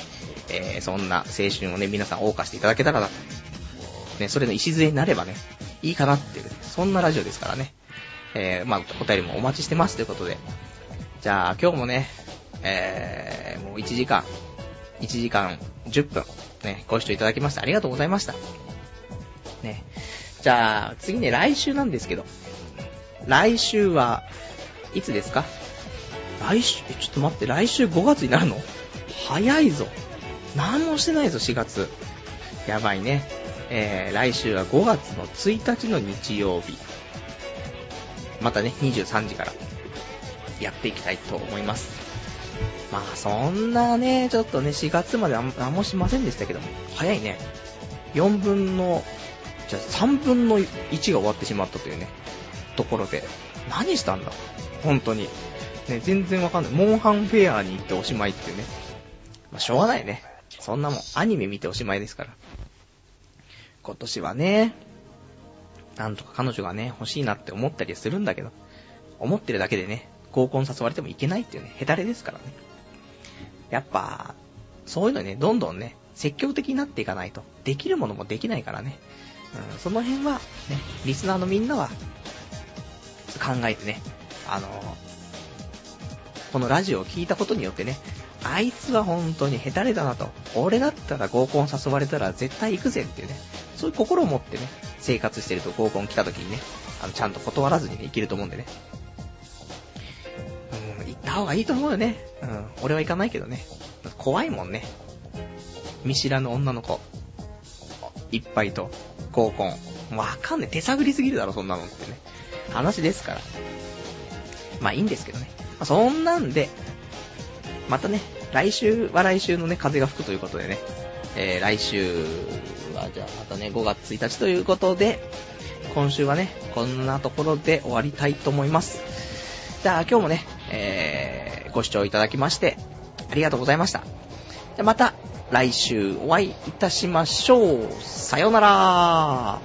えー、そんな青春をね、皆さん謳歌していただけたらな、ね、それの礎になればね、いいかなっていう、そんなラジオですからね。えー、まあ、お便りもお待ちしてますということで。じゃあ、今日もね、えー、もう1時間、1時間10分、ね、ご視聴いただきましてありがとうございました。ね。じゃあ、次ね、来週なんですけど。来週は、いつですか？来週、え、ちょっと待って、来週5月になるの？早いぞ。何もしてないぞ、4月。やばいね。えー、来週は5月の1日の日曜日。またね、23時からやっていきたいと思います。まあ、そんなね、ちょっとね、4月まで何もしませんでしたけども、早いね。4分の、じゃあ3分の1が終わってしまったというね、ところで、何したんだ？本当に。ね、全然わかんない。モンハンフェアに行っておしまいっていうね。まあ、しょうがないね。そんなもん、アニメ見ておしまいですから。今年はね、なんとか彼女がね、欲しいなって思ったりするんだけど、思ってるだけでね、合コン誘われてもいけないっていうね、ヘタレですからね。やっぱ、そういうのね、どんどんね、積極的になっていかないと、できるものもできないからね。うん、その辺は、ね、リスナーのみんなは、考えてね、あのこのラジオを聞いたことによってね、あいつは本当にヘタレだなと。俺だったら合コン誘われたら絶対行くぜっていうね、そういう心を持ってね、生活してると合コン来た時にね、あの、ちゃんと断らずにね、生きると思うんでね。うん、行った方がいいと思うよね。うん、俺は行かないけどね。怖いもんね。見知らぬ女の子。いっぱいと、合コン。わかんねえ。手探りすぎるだろ、そんなのってね。話ですから。まあいいんですけどね。そんなんで、またね、来週は来週のね、風が吹くということでね、えー、来週はじゃあまたね、5月1日ということで、今週はね、こんなところで終わりたいと思います。じゃあ今日もね、えー、ご視聴いただきまして、ありがとうございました。じゃまた来週お会いいたしましょう。さよなら